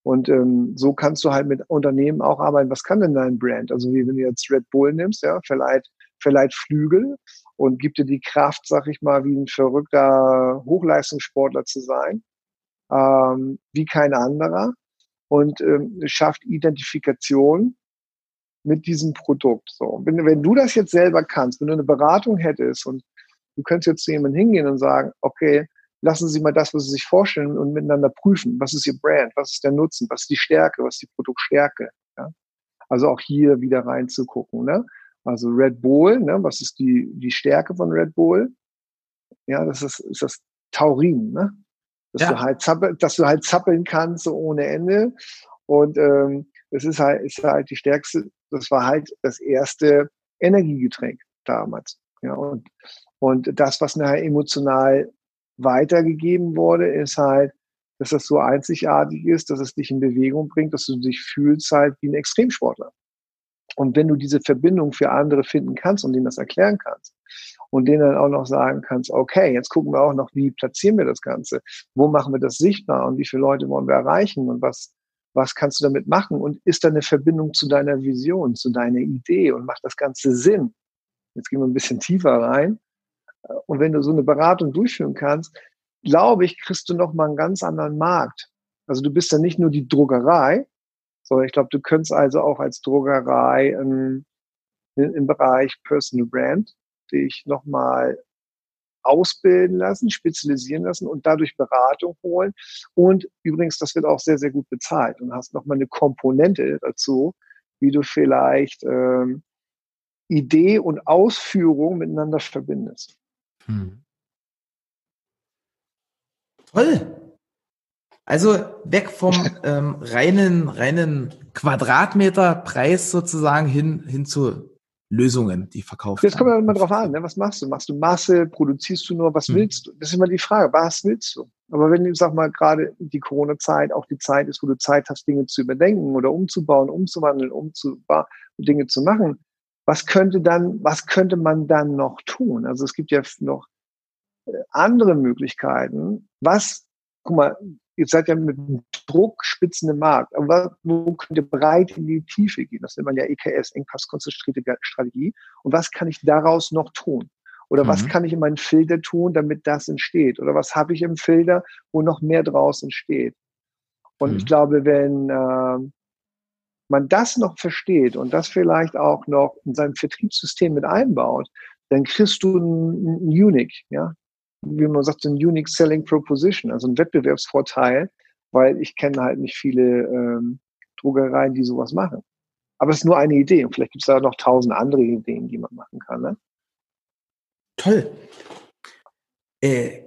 Und ähm, so kannst du halt mit Unternehmen auch arbeiten. Was kann denn dein Brand? Also wie wenn du jetzt Red Bull nimmst, ja, verleiht, verleiht Flügel und gibt dir die Kraft, sag ich mal, wie ein verrückter Hochleistungssportler zu sein, ähm, wie kein anderer und ähm, schafft Identifikation mit diesem Produkt. So, wenn, wenn du das jetzt selber kannst, wenn du eine Beratung hättest und du könntest jetzt zu jemandem hingehen und sagen, okay, lassen Sie mal das, was Sie sich vorstellen und miteinander prüfen. Was ist Ihr Brand? Was ist der Nutzen? Was ist die Stärke? Was ist die Produktstärke? Ja? Also auch hier wieder reinzugucken. Ne? Also Red Bull, ne? was ist die, die Stärke von Red Bull? Ja, das ist, ist das Taurin, ne? Dass, ja. du halt zappel, dass du halt zappeln kannst so ohne Ende. Und ähm, das ist halt, ist halt die stärkste, das war halt das erste Energiegetränk damals. Ja, und, und das, was nachher emotional weitergegeben wurde, ist halt, dass das so einzigartig ist, dass es dich in Bewegung bringt, dass du dich fühlst halt wie ein Extremsportler. Und wenn du diese Verbindung für andere finden kannst und denen das erklären kannst und denen dann auch noch sagen kannst, okay, jetzt gucken wir auch noch, wie platzieren wir das Ganze, wo machen wir das sichtbar und wie viele Leute wollen wir erreichen und was, was kannst du damit machen und ist da eine Verbindung zu deiner Vision, zu deiner Idee und macht das Ganze Sinn? Jetzt gehen wir ein bisschen tiefer rein. Und wenn du so eine Beratung durchführen kannst, glaube ich, kriegst du noch mal einen ganz anderen Markt. Also du bist ja nicht nur die Druckerei, sondern ich glaube, du könntest also auch als Druckerei ähm, im Bereich Personal Brand dich noch mal ausbilden lassen, spezialisieren lassen und dadurch Beratung holen. Und übrigens, das wird auch sehr, sehr gut bezahlt und hast nochmal eine Komponente dazu, wie du vielleicht ähm, Idee und Ausführung miteinander verbindest. Hm. Toll. Also weg vom ähm, reinen, reinen Quadratmeterpreis sozusagen hin, hin zu Lösungen, die verkauft Jetzt kommt ja immer drauf an, ne? was machst du? Machst du Masse, produzierst du nur, was hm. willst du? Das ist immer die Frage, was willst du? Aber wenn du, sag mal, gerade die Corona-Zeit auch die Zeit ist, wo du Zeit hast, Dinge zu überdenken oder umzubauen, umzuwandeln, umzubauen, Dinge zu machen, was könnte dann, was könnte man dann noch tun? Also es gibt ja noch äh, andere Möglichkeiten. Was, guck mal, ihr seid ja mit Druck spitzen im Markt, aber wo könnt ihr breit in die Tiefe gehen? Das nennt man ja EKS, engpasskonzentrierte Strategie. Und was kann ich daraus noch tun? Oder mhm. was kann ich in meinen Filter tun, damit das entsteht? Oder was habe ich im Filter, wo noch mehr draus entsteht? Und mhm. ich glaube, wenn äh, man das noch versteht und das vielleicht auch noch in seinem Vertriebssystem mit einbaut, dann kriegst du ein, ein Unique, ja, wie man sagt, ein Unique Selling Proposition, also ein Wettbewerbsvorteil, weil ich kenne halt nicht viele ähm, Drogereien, die sowas machen. Aber es ist nur eine Idee und vielleicht gibt es da noch tausend andere Ideen, die man machen kann. Ne? Toll. Äh,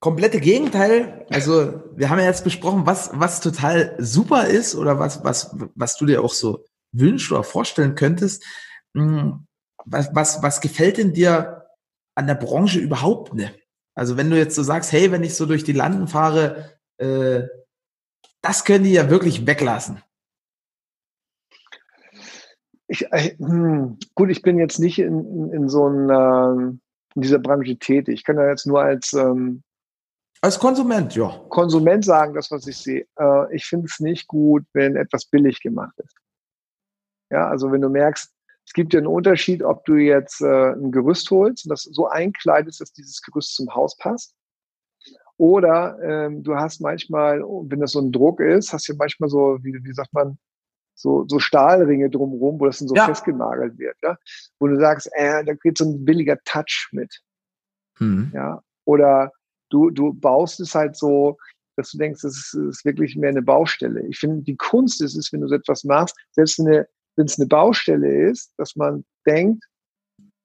komplette Gegenteil. Also wir haben ja jetzt besprochen, was, was total super ist oder was, was, was du dir auch so wünschst oder vorstellen könntest. Hm, was, was, was gefällt denn dir an der Branche überhaupt nicht? Also wenn du jetzt so sagst, hey, wenn ich so durch die Landen fahre, äh, das können die ja wirklich weglassen. Ich, äh, hm, gut, ich bin jetzt nicht in, in, in so einer, in dieser Branche tätig. Ich kann ja jetzt nur als ähm, als Konsument, ja. Konsument sagen, das, was ich sehe. Äh, ich finde es nicht gut, wenn etwas billig gemacht ist. Ja, also wenn du merkst, gibt ja einen Unterschied, ob du jetzt äh, ein Gerüst holst und das so einkleidest, dass dieses Gerüst zum Haus passt. Oder ähm, du hast manchmal, wenn das so ein Druck ist, hast du manchmal so, wie, wie sagt man, so, so Stahlringe drumherum, wo das dann so ja. festgenagelt wird. Ja? Wo du sagst, äh, da geht so ein billiger Touch mit. Mhm. Ja? Oder du, du baust es halt so, dass du denkst, das ist, ist wirklich mehr eine Baustelle. Ich finde, die Kunst ist es, wenn du so etwas machst, selbst eine wenn es eine Baustelle ist, dass man denkt,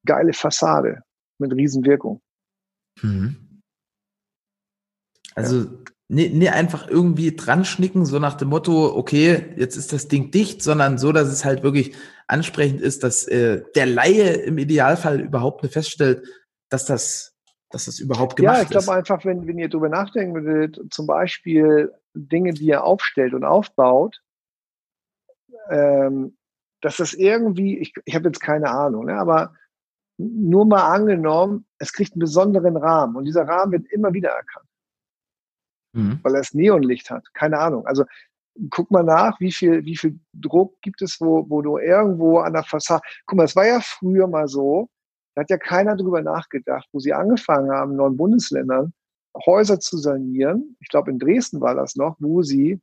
geile Fassade mit Riesenwirkung. Mhm. Also ja. nee, nee, einfach irgendwie dran schnicken, so nach dem Motto, okay, jetzt ist das Ding dicht, sondern so, dass es halt wirklich ansprechend ist, dass äh, der Laie im Idealfall überhaupt nicht feststellt, dass das, dass das überhaupt gemacht ist. Ja, ich glaube einfach, wenn, wenn ihr darüber nachdenken würdet, zum Beispiel Dinge, die ihr aufstellt und aufbaut, ähm, dass das irgendwie, ich, ich habe jetzt keine Ahnung, ne, aber nur mal angenommen, es kriegt einen besonderen Rahmen und dieser Rahmen wird immer wieder erkannt, mhm. weil er das Neonlicht hat. Keine Ahnung. Also guck mal nach, wie viel, wie viel Druck gibt es, wo, wo du irgendwo an der Fassade. Guck mal, es war ja früher mal so, da hat ja keiner drüber nachgedacht, wo sie angefangen haben, in neuen Bundesländern Häuser zu sanieren. Ich glaube, in Dresden war das noch, wo sie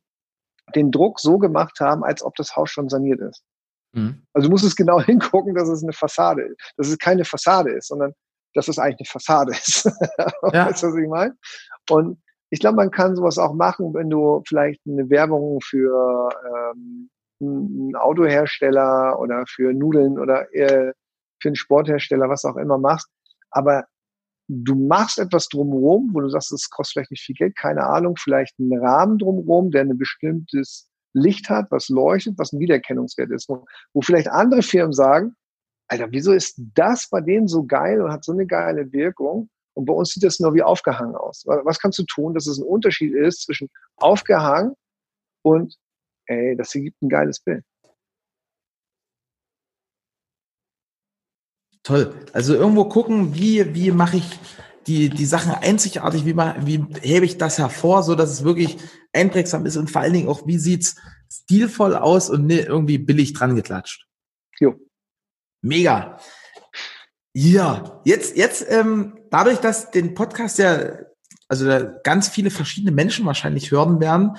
den Druck so gemacht haben, als ob das Haus schon saniert ist. Mhm. Also du musst es genau hingucken, dass es eine Fassade ist. Dass es keine Fassade ist, sondern dass es eigentlich eine Fassade ist. Ja. weißt du, was ich meine? Und ich glaube, man kann sowas auch machen, wenn du vielleicht eine Werbung für ähm, einen Autohersteller oder für Nudeln oder äh, für einen Sporthersteller, was auch immer machst. Aber du machst etwas drumherum, wo du sagst, es kostet vielleicht nicht viel Geld, keine Ahnung, vielleicht einen Rahmen drumherum, der ein bestimmtes Licht hat, was leuchtet, was ein Wiedererkennungswert ist. Wo, wo vielleicht andere Firmen sagen, Alter, wieso ist das bei denen so geil und hat so eine geile Wirkung? Und bei uns sieht das nur wie aufgehangen aus. Was kannst du tun, dass es ein Unterschied ist zwischen aufgehangen und, ey, das gibt ein geiles Bild. Toll. Also irgendwo gucken, wie, wie mache ich die, die Sachen einzigartig, wie, man, wie hebe ich das hervor, so dass es wirklich einprägsam ist und vor allen Dingen auch, wie sieht's stilvoll aus und irgendwie billig dran geklatscht. Jo. Mega. Ja, jetzt, jetzt, ähm, dadurch, dass den Podcast ja, also ganz viele verschiedene Menschen wahrscheinlich hören werden,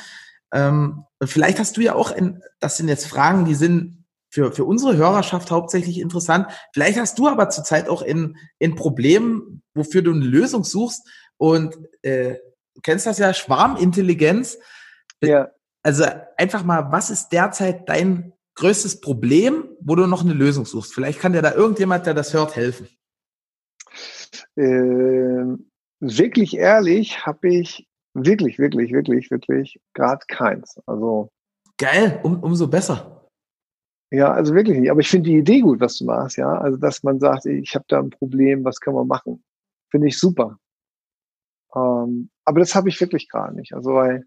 ähm, vielleicht hast du ja auch, in, das sind jetzt Fragen, die sind für, für unsere Hörerschaft hauptsächlich interessant. Vielleicht hast du aber zurzeit auch in, in Problemen, wofür du eine Lösung suchst. Und äh, du kennst das ja, Schwarmintelligenz. Ja. Also einfach mal, was ist derzeit dein größtes Problem, wo du noch eine Lösung suchst? Vielleicht kann dir da irgendjemand, der das hört, helfen. Äh, wirklich ehrlich habe ich wirklich, wirklich, wirklich, wirklich gerade keins. Also geil, um, umso besser. Ja, also wirklich nicht. Aber ich finde die Idee gut, was du machst, ja. Also, dass man sagt, ich habe da ein Problem, was können wir machen? Finde ich super. Ähm, aber das habe ich wirklich gerade nicht. Also, weil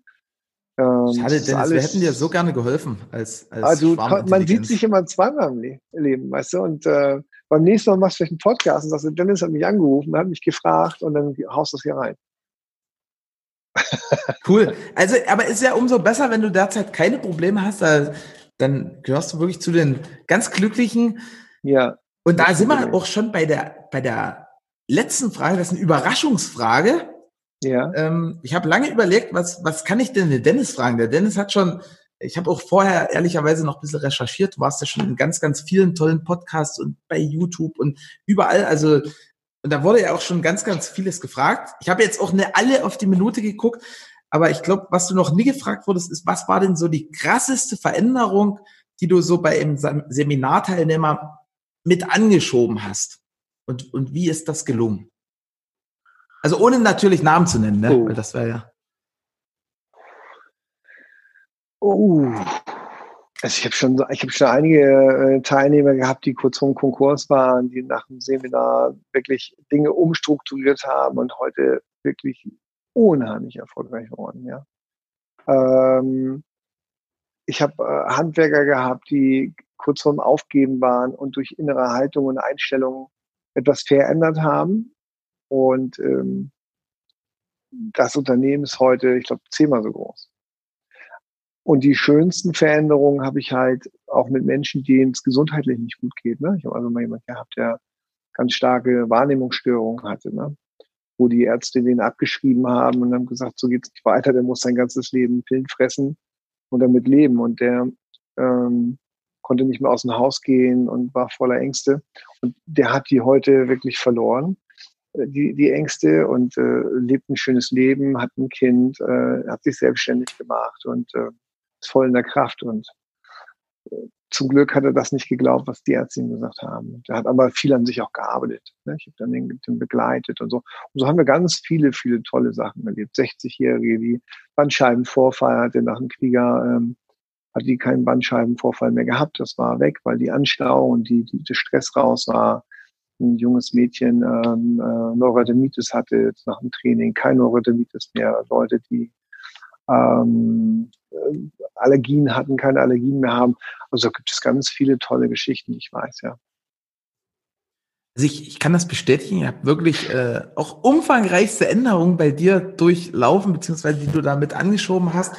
ähm, Schade, Dennis, alles, wir hätten dir so gerne geholfen als, als Also man sieht sich immer zweimal im Leben, weißt du? Und äh, beim nächsten Mal machst du vielleicht einen Podcast und sagst, Dennis hat mich angerufen, hat mich gefragt und dann haust du es hier rein. Cool. Also, aber ist ja umso besser, wenn du derzeit keine Probleme hast, dann gehörst du wirklich zu den ganz Glücklichen. Ja. Und da sind wir auch schon bei der, bei der letzten Frage. Das ist eine Überraschungsfrage. Ja. Ähm, ich habe lange überlegt, was, was kann ich denn den Dennis fragen? Der Dennis hat schon, ich habe auch vorher ehrlicherweise noch ein bisschen recherchiert. Du warst ja schon in ganz, ganz vielen tollen Podcasts und bei YouTube und überall. Also, und da wurde ja auch schon ganz, ganz vieles gefragt. Ich habe jetzt auch eine alle auf die Minute geguckt. Aber ich glaube, was du noch nie gefragt wurdest, ist, was war denn so die krasseste Veränderung, die du so bei einem Seminarteilnehmer mit angeschoben hast? Und, und wie ist das gelungen? Also ohne natürlich Namen zu nennen, ne? Oh. Weil das wäre ja. Oh. Also ich habe schon, ich habe schon einige äh, Teilnehmer gehabt, die kurz vor dem Konkurs waren, die nach dem Seminar wirklich Dinge umstrukturiert haben und heute wirklich unheimlich erfolgreich geworden. Ja. Ähm, ich habe äh, Handwerker gehabt, die kurz vorm Aufgeben waren und durch innere Haltung und Einstellung etwas verändert haben und ähm, das Unternehmen ist heute, ich glaube, zehnmal so groß. Und die schönsten Veränderungen habe ich halt auch mit Menschen, denen es gesundheitlich nicht gut geht. Ne? Ich habe also mal jemanden gehabt, der ganz starke Wahrnehmungsstörungen hatte, ne? Wo die Ärzte den abgeschrieben haben und haben gesagt, so geht's nicht weiter, der muss sein ganzes Leben Pillen fressen und damit leben. Und der ähm, konnte nicht mehr aus dem Haus gehen und war voller Ängste. Und der hat die heute wirklich verloren. Äh, die, die Ängste und äh, lebt ein schönes Leben, hat ein Kind, äh, hat sich selbstständig gemacht und äh, ist voll in der Kraft. Und äh, zum Glück hat er das nicht geglaubt, was die Ärzte ihm gesagt haben. Er hat aber viel an sich auch gearbeitet. Ne? Ich habe dann den, den begleitet und so. Und so haben wir ganz viele, viele tolle Sachen erlebt. 60-Jährige, die Bandscheibenvorfall hatte nach dem Krieger, ähm, hat die keinen Bandscheibenvorfall mehr gehabt. Das war weg, weil die Anstauung und die, die, der Stress raus war ein junges Mädchen ähm, äh, Neurodermitis hatte nach dem Training, kein Neurodermitis mehr, Leute, die ähm, äh, Allergien hatten, keine Allergien mehr haben. Also gibt es ganz viele tolle Geschichten, ich weiß, ja. Also ich, ich kann das bestätigen, ich habe wirklich äh, auch umfangreichste Änderungen bei dir durchlaufen, beziehungsweise die du damit angeschoben hast.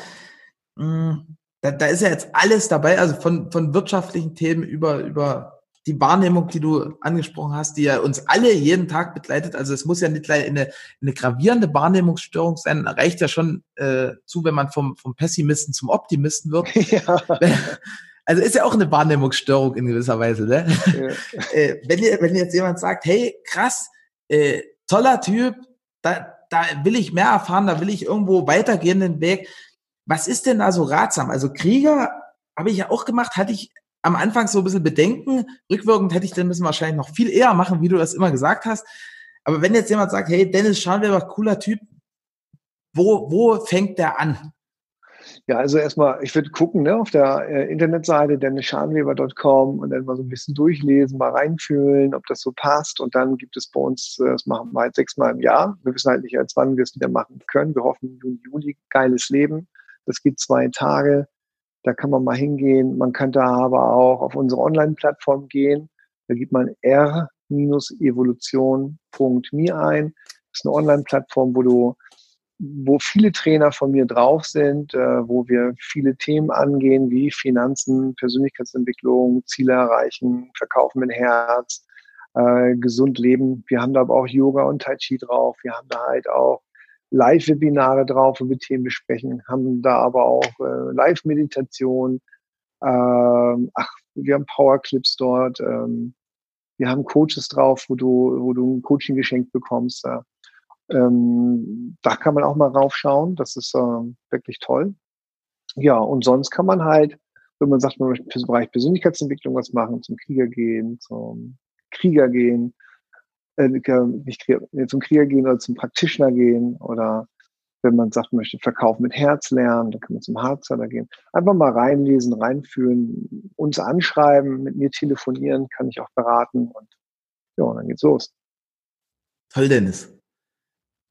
Mm, da, da ist ja jetzt alles dabei, also von, von wirtschaftlichen Themen über, über die Wahrnehmung, die du angesprochen hast, die ja uns alle jeden Tag begleitet. Also es muss ja nicht gleich eine, eine gravierende Wahrnehmungsstörung sein. Reicht ja schon äh, zu, wenn man vom, vom Pessimisten zum Optimisten wird. Ja. Also ist ja auch eine Wahrnehmungsstörung in gewisser Weise. Ne? Ja. äh, wenn, wenn jetzt jemand sagt, hey, krass, äh, toller Typ, da, da will ich mehr erfahren, da will ich irgendwo weitergehen den Weg. Was ist denn da so ratsam? Also Krieger habe ich ja auch gemacht, hatte ich am Anfang so ein bisschen Bedenken. Rückwirkend hätte ich den müssen wahrscheinlich noch viel eher machen, wie du das immer gesagt hast. Aber wenn jetzt jemand sagt, hey, Dennis Scharnweber, cooler Typ, wo, wo fängt der an? Ja, also erstmal, ich würde gucken ne, auf der äh, Internetseite dennisscharnweber.com und dann mal so ein bisschen durchlesen, mal reinfühlen, ob das so passt. Und dann gibt es bei uns, äh, das machen wir halt sechsmal im Jahr. Wir wissen halt nicht, als wann wir es wieder machen können. Wir hoffen Juni, Juli, geiles Leben. Das geht zwei Tage. Da kann man mal hingehen. Man kann da aber auch auf unsere Online-Plattform gehen. Da gibt man r-evolution.me ein. Das ist eine Online-Plattform, wo du wo viele Trainer von mir drauf sind, äh, wo wir viele Themen angehen, wie Finanzen, Persönlichkeitsentwicklung, Ziele erreichen, Verkaufen mit Herz, äh, gesund leben. Wir haben da aber auch Yoga und Tai Chi drauf. Wir haben da halt auch Live-Webinare drauf, wo wir Themen besprechen, haben da aber auch äh, Live-Meditation. Ähm, ach, wir haben Power-Clips dort. Ähm, wir haben Coaches drauf, wo du, wo du ein Coaching geschenkt bekommst. Äh, ähm, da kann man auch mal raufschauen. Das ist äh, wirklich toll. Ja, und sonst kann man halt, wenn man sagt, man möchte im Bereich Persönlichkeitsentwicklung was machen, zum Krieger gehen, zum Krieger gehen, äh, nicht zum Krieger gehen oder zum Practitioner gehen oder Wenn man sagt, man möchte Verkauf mit Herz lernen, dann kann man zum Hardseller gehen. Einfach mal reinlesen, reinfühlen, uns anschreiben, mit mir telefonieren, kann ich auch beraten und ja, dann geht's los. Toll, Dennis.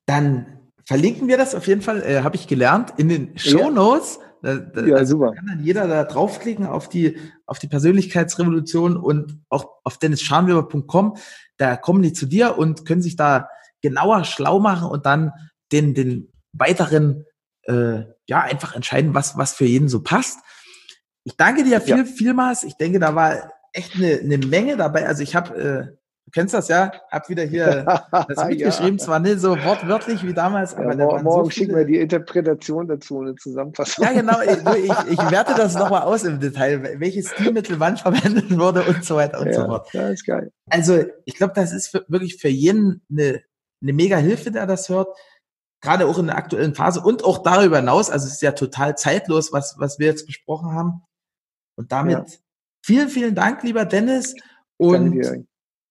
Dann verlinken wir das auf jeden Fall, äh, habe ich gelernt, in den Show Notes. Da, da, ja, also super. Kann dann jeder da draufklicken auf die, auf die Persönlichkeitsrevolution und auch auf dennisscharnweber.com. Da kommen die zu dir und können sich da genauer schlau machen und dann den, den weiteren, äh, ja, einfach entscheiden, was, was für jeden so passt. Ich danke dir viel, ja. vielmals. Ich denke, da war echt eine, eine Menge dabei. Also ich habe äh, Du kennst das ja, hab wieder hier das mitgeschrieben, ja. zwar nicht so wortwörtlich wie damals, aber ja, morgen, morgen so schicken wir die Interpretation dazu, eine Zusammenfassung. Ja, genau, ich, ich, ich werte das nochmal aus im Detail, welches Stilmittel wann verwendet wurde und so weiter und ja, so fort. Ja, ist geil. Also, ich glaube, das ist für, wirklich für jeden eine, eine mega Hilfe, der das hört. Gerade auch in der aktuellen Phase und auch darüber hinaus. Also, es ist ja total zeitlos, was, was wir jetzt besprochen haben. Und damit vielen, vielen Dank, lieber Dennis. Und